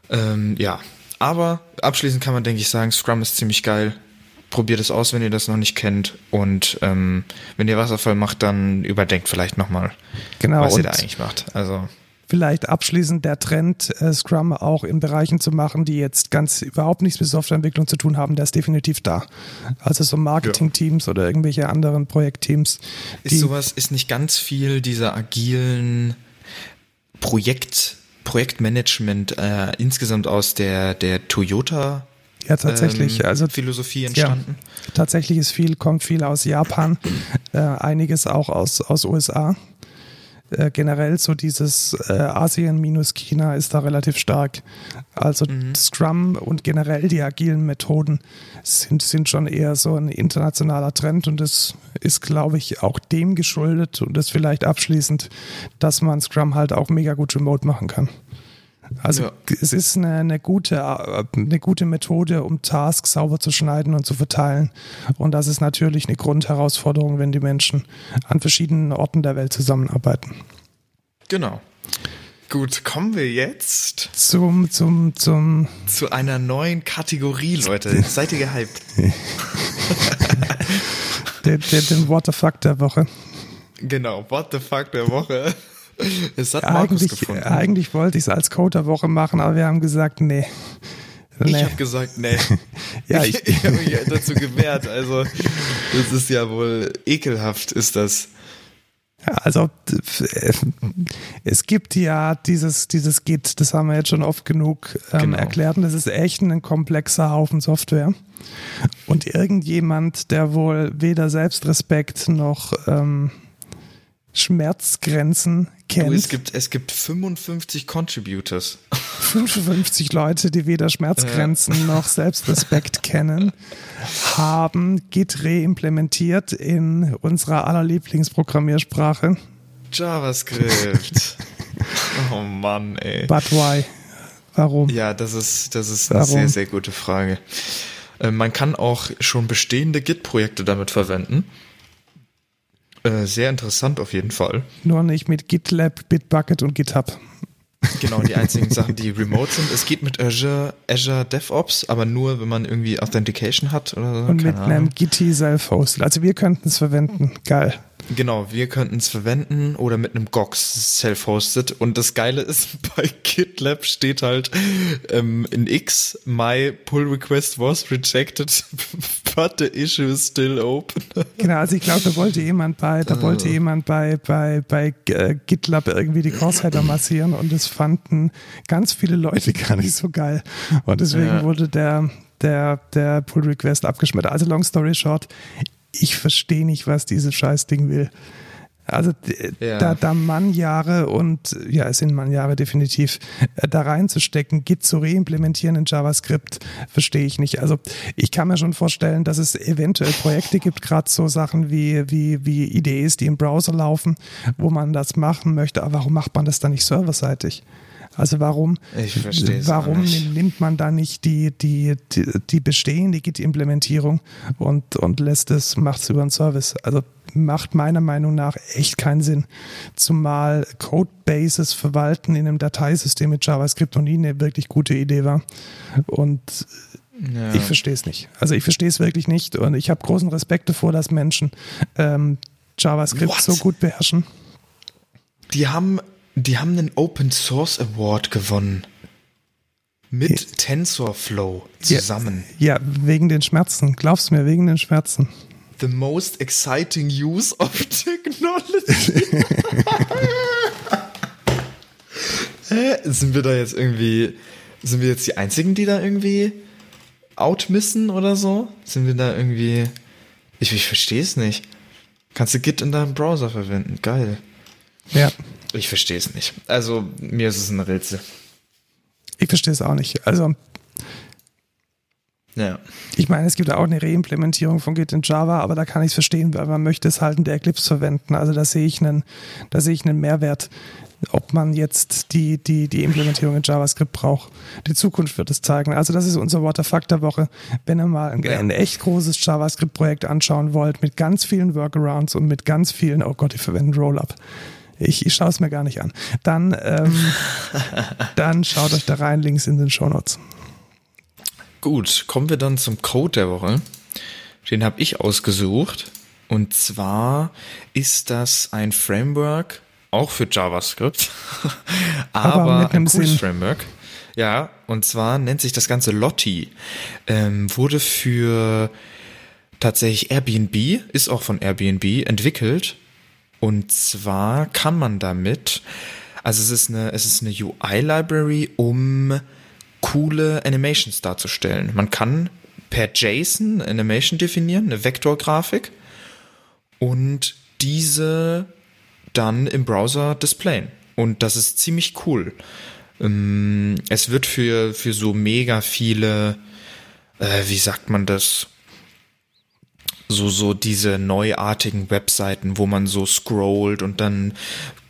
Ähm, ja, aber abschließend kann man, denke ich, sagen, Scrum ist ziemlich geil probiert es aus, wenn ihr das noch nicht kennt. Und ähm, wenn ihr Wasserfall macht, dann überdenkt vielleicht nochmal, genau, was ihr da eigentlich macht. Also vielleicht abschließend der Trend, äh, Scrum auch in Bereichen zu machen, die jetzt ganz überhaupt nichts mit Softwareentwicklung zu tun haben, der ist definitiv da. Also so Marketing-Teams ja. oder irgendwelche anderen Projektteams. Ist sowas, ist nicht ganz viel dieser agilen Projekt, Projektmanagement äh, insgesamt aus der, der Toyota ja, tatsächlich. Ähm, also Philosophie entstanden. Ja, tatsächlich ist viel, kommt viel aus Japan, äh, einiges auch aus, aus USA. Äh, generell so dieses äh, Asien minus China ist da relativ stark. Also mhm. Scrum und generell die agilen Methoden sind, sind schon eher so ein internationaler Trend und das ist, glaube ich, auch dem geschuldet und das vielleicht abschließend, dass man Scrum halt auch mega gut remote machen kann. Also Ja. es ist eine, eine, gute, eine gute Methode, um Tasks sauber zu schneiden und zu verteilen. Und das ist natürlich eine Grundherausforderung, wenn die Menschen an verschiedenen Orten der Welt zusammenarbeiten. Genau. Gut, kommen wir jetzt Zum, zum, zum, zu einer neuen Kategorie, Leute. Seid ihr gehypt? den, den, den What the Fuck der Woche. Genau, what the fuck der Woche. Es hat Markus Eigentlich, gefunden. eigentlich wollte ich es als Code der Woche machen, aber wir haben gesagt, nee. Ich nee. habe gesagt, nee. Ja, ich, ich- ich habe mich dazu gewehrt. Also, das ist ja wohl ekelhaft, ist das. Also äh, es gibt ja dieses, dieses Git, das haben wir jetzt schon oft genug ähm, Genau. erklärt und das ist echt ein komplexer Haufen Software. Und irgendjemand, der wohl weder Selbstrespekt noch ähm, Schmerzgrenzen Du, kennt, es gibt, es gibt 55 Contributors. 55 Leute, die weder Schmerzgrenzen noch Selbstrespekt kennen, haben Git reimplementiert in unserer aller Lieblingsprogrammiersprache. JavaScript. oh Mann, ey. But why? Warum? Ja, das ist, das ist eine Warum? sehr, sehr gute Frage. Äh, Man kann auch schon bestehende Git-Projekte damit verwenden. Äh, Sehr interessant auf jeden Fall. Nur nicht mit GitLab, Bitbucket und GitHub. Genau, die einzigen Sachen, die remote sind. Es geht mit Azure, Azure DevOps, aber nur, wenn man irgendwie Authentication hat oder so. Und keine mit Ahnung. einem Gitti self-hosted. Also wir könnten es verwenden. Geil. Genau, wir könnten es verwenden oder mit einem GOX self-hosted. Und das Geile ist, bei GitLab steht halt ähm, in X, my pull request was rejected, but the issue is still open. Genau, also ich glaube, da wollte jemand bei, da wollte jemand bei, bei, bei äh, GitLab irgendwie die Crossheader massieren und das fanden ganz viele Leute gar nicht so geil. Und deswegen Ja. wurde der, der, der Pull Request abgeschmettert. Also long story short, ich verstehe nicht, was dieses Scheißding will. Also Ja. da, da Mannjahre und ja, es sind Mannjahre definitiv, äh, da reinzustecken, Git zu reimplementieren in JavaScript, verstehe ich nicht. Also ich kann mir schon vorstellen, dass es eventuell Projekte gibt, gerade so Sachen wie, wie, wie IDEs, die im Browser laufen, wo man das machen möchte, aber warum macht man das dann nicht serverseitig? Also warum, warum nimmt man da nicht die, die, die, die bestehende Git-Implementierung und, und lässt es, macht es über einen Service? Also macht meiner Meinung nach echt keinen Sinn. Zumal Codebases verwalten in einem Dateisystem mit JavaScript noch nie eine wirklich gute Idee war. Und Ja. ich verstehe es nicht. Also ich verstehe es wirklich nicht und ich habe großen Respekt davor, dass Menschen ähm, JavaScript What? so gut beherrschen. Die haben, die haben einen Open Source Award gewonnen. Mit TensorFlow zusammen. Ja, wegen den Schmerzen. Glaubst du mir, wegen den Schmerzen. The most exciting use of technology. Hä? Sind wir da jetzt irgendwie, sind wir jetzt die einzigen, die da irgendwie outmissen oder so? Sind wir da irgendwie, ich, ich verstehe es nicht. Kannst du Git in deinem Browser verwenden? Geil. Ja, Ich verstehe es nicht. Also, mir ist es ein Rätsel. ich verstehe es auch nicht. Also Ja. Ich meine, es gibt auch eine Reimplementierung von Git in Java, aber da kann ich es verstehen, weil man möchte es halt in der Eclipse verwenden. Also da sehe ich einen, da sehe ich einen Mehrwert, ob man jetzt die, die, die Implementierung in JavaScript braucht. Die Zukunft wird es zeigen. Also das ist unser What the Fuck der Woche. Wenn ihr mal ein, ein echt großes JavaScript-Projekt anschauen wollt, mit ganz vielen Workarounds und mit ganz vielen, oh Gott, ich verwende Rollup. Ich, ich schaue es mir gar nicht an. Dann, ähm, dann schaut euch da rein, Links in den Shownotes. Gut, kommen wir dann zum Code der Woche. Den habe ich ausgesucht. Und zwar ist das ein Framework, auch für JavaScript, Aber aber, ein cooles Sinn. Framework. Ja, und zwar nennt sich das Ganze Lottie. Ähm, wurde für tatsächlich Airbnb, ist auch von Airbnb entwickelt. Und zwar kann man damit, also es ist eine, es ist eine UI-Library, um coole Animations darzustellen. Man kann per JSON Animation definieren, eine Vektorgrafik und diese dann im Browser displayen. Und das ist ziemlich cool. Ähm, Es wird für, für so mega viele, äh, wie sagt man das, so, so diese neuartigen Webseiten, wo man so scrollt und dann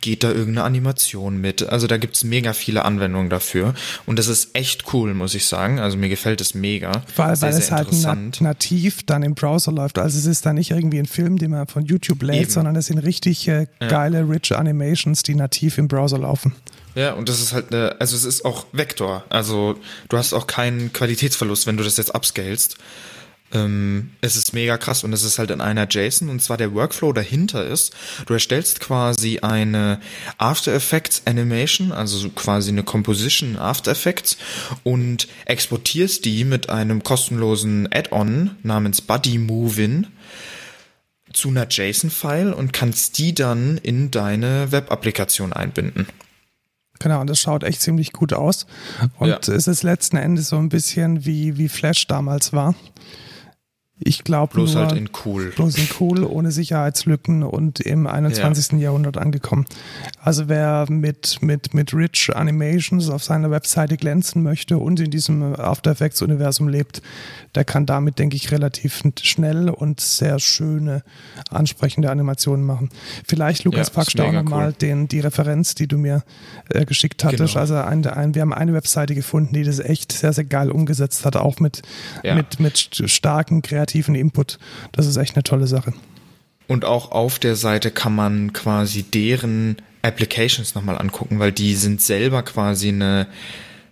geht da irgendeine Animation mit. Also da gibt's mega viele Anwendungen dafür. Und das ist echt cool, muss ich sagen. Also mir gefällt es mega. Weil, sehr, weil es halt nat nativ dann im Browser läuft. Also es ist dann nicht irgendwie ein Film, den man von YouTube lädt, Eben. sondern es sind richtig äh, geile, ja. rich Animations, die nativ im Browser laufen. Ja, und das ist halt eine, also es ist auch Vektor. Also du hast auch keinen Qualitätsverlust, wenn du das jetzt upscalest. Ähm, es ist mega krass und es ist halt in einer JSON und zwar der Workflow dahinter ist, du erstellst quasi eine After Effects Animation, also quasi eine Composition After Effects und exportierst die mit einem kostenlosen Add-on namens Buddy Movin zu einer JSON-File und kannst die dann in deine Web-Applikation einbinden. Genau, und das schaut echt ziemlich gut aus. Und ja. es ist letzten Endes so ein bisschen wie, wie Flash damals war. Ich glaube bloß nur, halt in cool. Bloß in cool, ohne Sicherheitslücken und im 21. Ja. Jahrhundert angekommen. Also wer mit, mit, mit Rich Animations auf seiner Webseite glänzen möchte und in diesem After Effects Universum lebt, der kann damit, denke ich, relativ schnell und sehr schöne, ansprechende Animationen machen. Vielleicht, Lukas, ja, packst du auch nochmal cool. die Referenz, die du mir äh, geschickt hattest. Genau. Also ein, ein, wir haben eine Webseite gefunden, die das echt sehr, sehr geil umgesetzt hat, auch mit, ja. mit, mit starken kreativen Input. Das ist echt eine tolle Sache. Und auch auf der Seite kann man quasi deren Applications nochmal angucken, weil die sind selber quasi eine,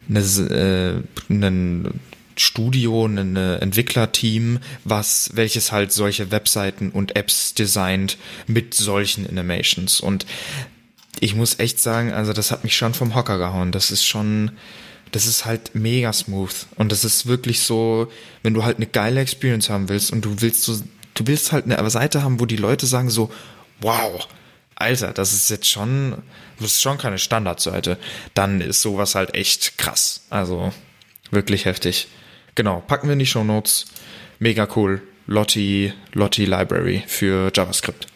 eine, äh, einen Studio, ein Entwicklerteam, was, welches halt solche Webseiten und Apps designt mit solchen Animations. Und ich muss echt sagen, also das hat mich schon vom Hocker gehauen. Das ist schon, das ist halt mega smooth. Und das ist wirklich so, wenn du halt eine geile Experience haben willst und du willst so, du willst halt eine Seite haben, wo die Leute sagen so, wow, Alter, das ist jetzt schon, das ist schon keine Standardseite. Dann ist sowas halt echt krass. Also wirklich heftig. Genau, packen wir in die Show Notes. Mega cool. Lottie, Lottie Library für JavaScript.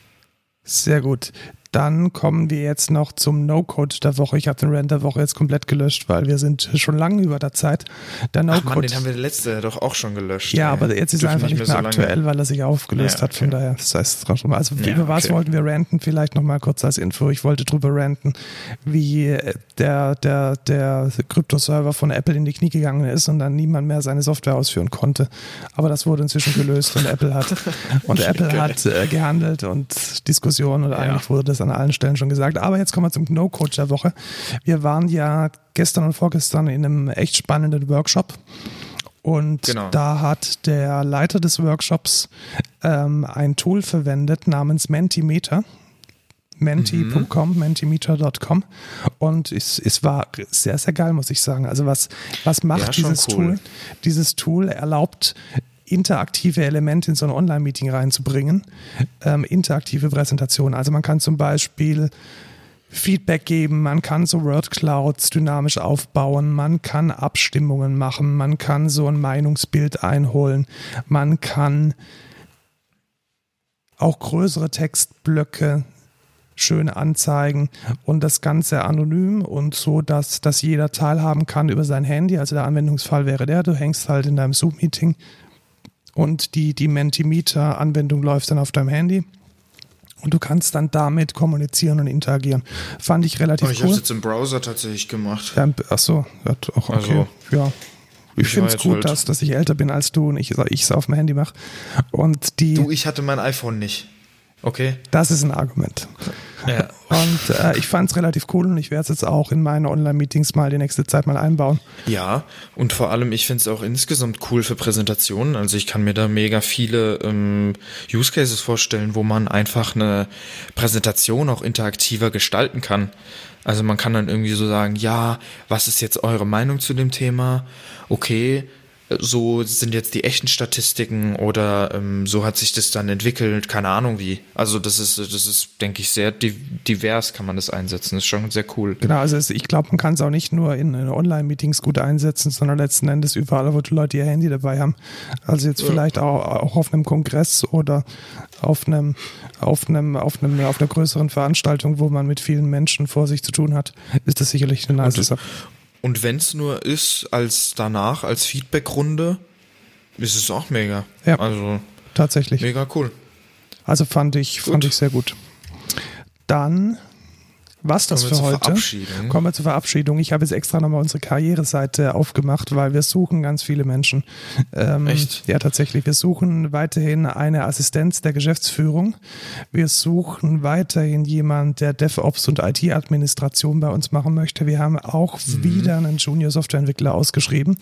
Sehr gut. Dann kommen wir jetzt noch zum No-Code der Woche. Ich habe den Rant der Woche jetzt komplett gelöscht, weil wir sind schon lange über der Zeit. Der No-Code. Mann, den haben wir letzte doch auch schon gelöscht. Ja, ey. aber jetzt ist er einfach nicht mehr, so aktuell, lange. weil er sich aufgelöst ja, okay. hat. Von daher, das heißt, also ja, über was okay. wollten wir ranten? Vielleicht noch mal kurz als Info. Ich wollte drüber ranten, wie der, der, der Kryptoserver von Apple in die Knie gegangen ist und dann niemand mehr seine Software ausführen konnte. Aber das wurde inzwischen gelöst und Apple hat, und Apple hat äh, gehandelt und Diskussionen und ja. eigentlich wurde das an allen Stellen schon gesagt. Aber jetzt kommen wir zum No-Coach der Woche. Wir waren ja gestern und vorgestern in einem echt spannenden Workshop. Und genau. da hat der Leiter des Workshops ähm, ein Tool verwendet namens Mentimeter. Menti.com, mhm. mentimeter.com. Und es, es war sehr, sehr geil, muss ich sagen. Also was, was macht ja, dieses cool. Tool? Dieses Tool erlaubt interaktive Elemente in so ein Online-Meeting reinzubringen. Ähm, interaktive Präsentation. Also man kann zum Beispiel Feedback geben, man kann so Word Clouds dynamisch aufbauen, man kann Abstimmungen machen, man kann so ein Meinungsbild einholen, man kann auch größere Textblöcke schön anzeigen und das Ganze anonym und so, dass, dass jeder teilhaben kann über sein Handy. Also der Anwendungsfall wäre der, du hängst halt in deinem Zoom-Meeting und die, die Mentimeter-Anwendung läuft dann auf deinem Handy. Und du kannst dann damit kommunizieren und interagieren. Fand ich relativ oh, ich cool. Ich habe es jetzt im Browser tatsächlich gemacht. Ja, ach so, ja, auch okay. Also, ja. Ich finde es gut, halt dass, dass ich älter bin als du und ich es auf dem Handy mache. Und die. Du, ich hatte mein iPhone nicht. Okay. Das ist ein Argument. Ja. Und äh, ich fand es relativ cool und ich werde es jetzt auch in meine Online-Meetings mal die nächste Zeit mal einbauen. Ja, und vor allem, ich finde es auch insgesamt cool für Präsentationen. Also ich kann mir da mega viele ähm, Use Cases vorstellen, wo man einfach eine Präsentation auch interaktiver gestalten kann. Also man kann dann irgendwie so sagen, ja, was ist jetzt eure Meinung zu dem Thema? Okay, so sind jetzt die echten Statistiken oder ähm, so hat sich das dann entwickelt, keine Ahnung wie. Also das ist, das ist, denke ich, sehr divers kann man das einsetzen. Das ist schon sehr cool. Genau, also ich glaube, man kann es auch nicht nur in, in Online-Meetings gut einsetzen, sondern letzten Endes überall, wo die Leute ihr Handy dabei haben. Also jetzt ja. vielleicht auch, auch auf einem Kongress oder auf einem, auf einem, auf einem, auf einer größeren Veranstaltung, wo man mit vielen Menschen vor sich zu tun hat, ist das sicherlich eine nice Sache. Und wenn es nur ist, als danach, als Feedbackrunde, ist es auch mega. Ja. Also tatsächlich. Mega cool. Also fand ich, fand ich sehr gut. Dann was das für heute? Kommen wir zur Verabschiedung. Ich habe jetzt extra nochmal unsere Karriereseite aufgemacht, weil wir suchen ganz viele Menschen. Ähm, Echt? Ja, tatsächlich. Wir suchen weiterhin eine Assistenz der Geschäftsführung. Wir suchen weiterhin jemand, der DevOps und IT-Administration bei uns machen möchte. Wir haben auch mhm. wieder einen Junior-Softwareentwickler ausgeschrieben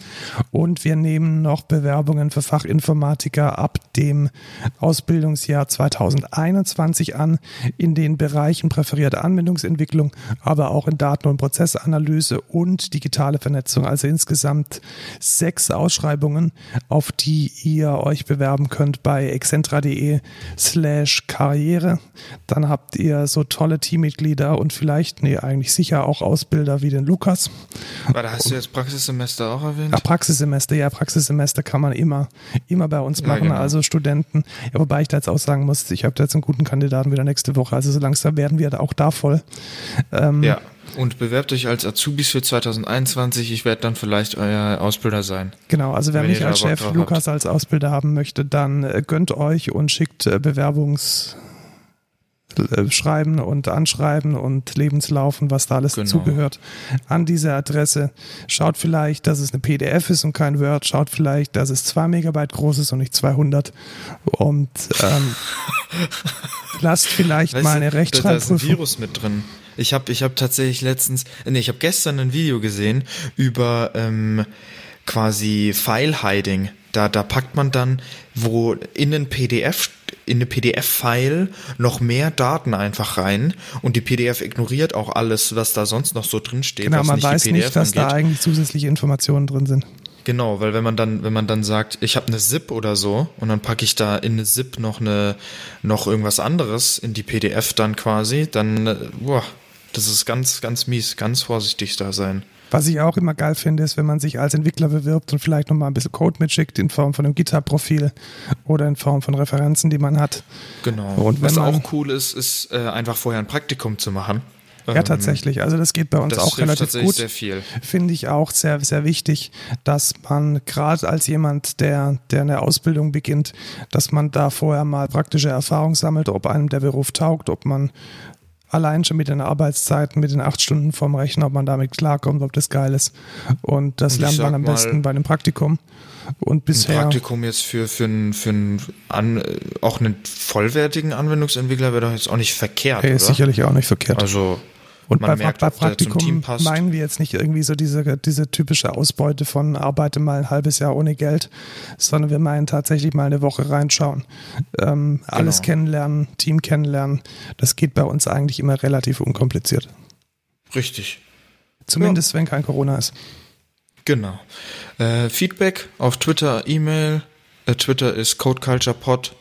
und wir nehmen noch Bewerbungen für Fachinformatiker ab dem Ausbildungsjahr 2021 an in den Bereichen präferierte Anwendungsentwicklung Entwicklung, aber auch in Daten- und Prozessanalyse und digitale Vernetzung. Also insgesamt sechs Ausschreibungen, auf die ihr euch bewerben könnt bei excentra.de slash Karriere. Dann habt ihr so tolle Teammitglieder und vielleicht, nee, eigentlich sicher auch Ausbilder wie den Lukas. Warte, hast du jetzt Praxissemester auch erwähnt? Ja, Praxissemester, ja, Praxissemester kann man immer, immer bei uns machen, ja, genau. also Studenten. Ja, wobei ich da jetzt auch sagen muss, ich habe da jetzt einen guten Kandidaten wieder nächste Woche, also so langsam werden wir da auch da voll. Ähm, ja. Und bewerbt euch als Azubis für 2021. Ich werde dann vielleicht euer Ausbilder sein. Genau, also wer mich als Chef Lukas habt. als Ausbilder haben möchte, dann äh, gönnt euch und schickt äh, Bewerbungs äh, schreiben und anschreiben und Lebenslaufen, was da alles genau. dazugehört, an diese Adresse. Schaut vielleicht, dass es eine PDF ist und kein Word. Schaut vielleicht, dass es 2 Megabyte groß ist und nicht 200. Und ähm, lasst vielleicht weißt mal eine Rechtschreibprüfung. Da ist ein Virus mit drin. Ich habe ich hab tatsächlich letztens, nee, ich habe gestern ein Video gesehen über ähm, quasi File-Hiding. Da, da packt man dann, wo in den PDF in eine PDF-File noch mehr Daten einfach rein und die PDF ignoriert auch alles, was da sonst noch so drin steht. Genau, man nicht weiß nicht, dass angeht. da eigentlich zusätzliche Informationen drin sind. Genau, weil wenn man dann, wenn man dann sagt, ich habe eine ZIP oder so und dann packe ich da in eine ZIP noch eine, noch irgendwas anderes in die PDF dann quasi, dann, äh, boah, das ist ganz, ganz mies, ganz vorsichtig da sein. Was ich auch immer geil finde, ist, wenn man sich als Entwickler bewirbt und vielleicht nochmal ein bisschen Code mitschickt in Form von einem GitHub-Profil oder in Form von Referenzen, die man hat. Genau. Und was auch cool ist, ist äh, einfach vorher ein Praktikum zu machen. Ja, ähm, tatsächlich. Also das geht bei uns auch relativ gut. Sehr viel. Finde ich auch sehr, sehr wichtig, dass man gerade als jemand, der, der eine Ausbildung beginnt, dass man da vorher mal praktische Erfahrung sammelt, ob einem der Beruf taugt, ob man allein schon mit den Arbeitszeiten, mit den acht Stunden vorm Rechner, ob man damit klarkommt, ob das geil ist. Und das Und lernt man am besten bei einem Praktikum. Und bisher. Ein Praktikum jetzt für, für, einen, für einen an, auch einen vollwertigen Anwendungsentwickler wäre doch jetzt auch nicht verkehrt. Hey, ist sicherlich auch nicht verkehrt. Also und bei, merkt, bei Praktikum meinen wir jetzt nicht irgendwie so diese, diese typische Ausbeute von arbeite mal ein halbes Jahr ohne Geld, sondern wir meinen tatsächlich mal eine Woche reinschauen. Ähm, genau. Alles kennenlernen, Team kennenlernen. Das geht bei uns eigentlich immer relativ unkompliziert. Richtig. Zumindest ja. wenn kein Corona ist. Genau. Äh, Feedback auf Twitter, E-Mail. Äh, Twitter ist codeculturepod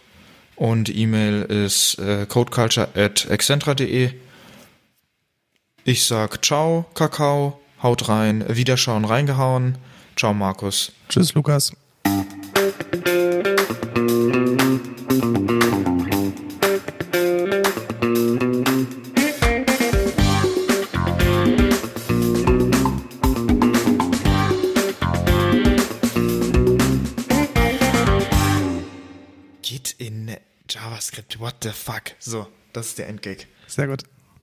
und E-Mail ist äh, codeculture at excentra.de. Ich sag ciao, Kakao, haut rein, Wiederschauen reingehauen. Ciao, Markus. Tschüss, Lukas. JavaScript, what the fuck. So, das ist der Endgag. Sehr gut.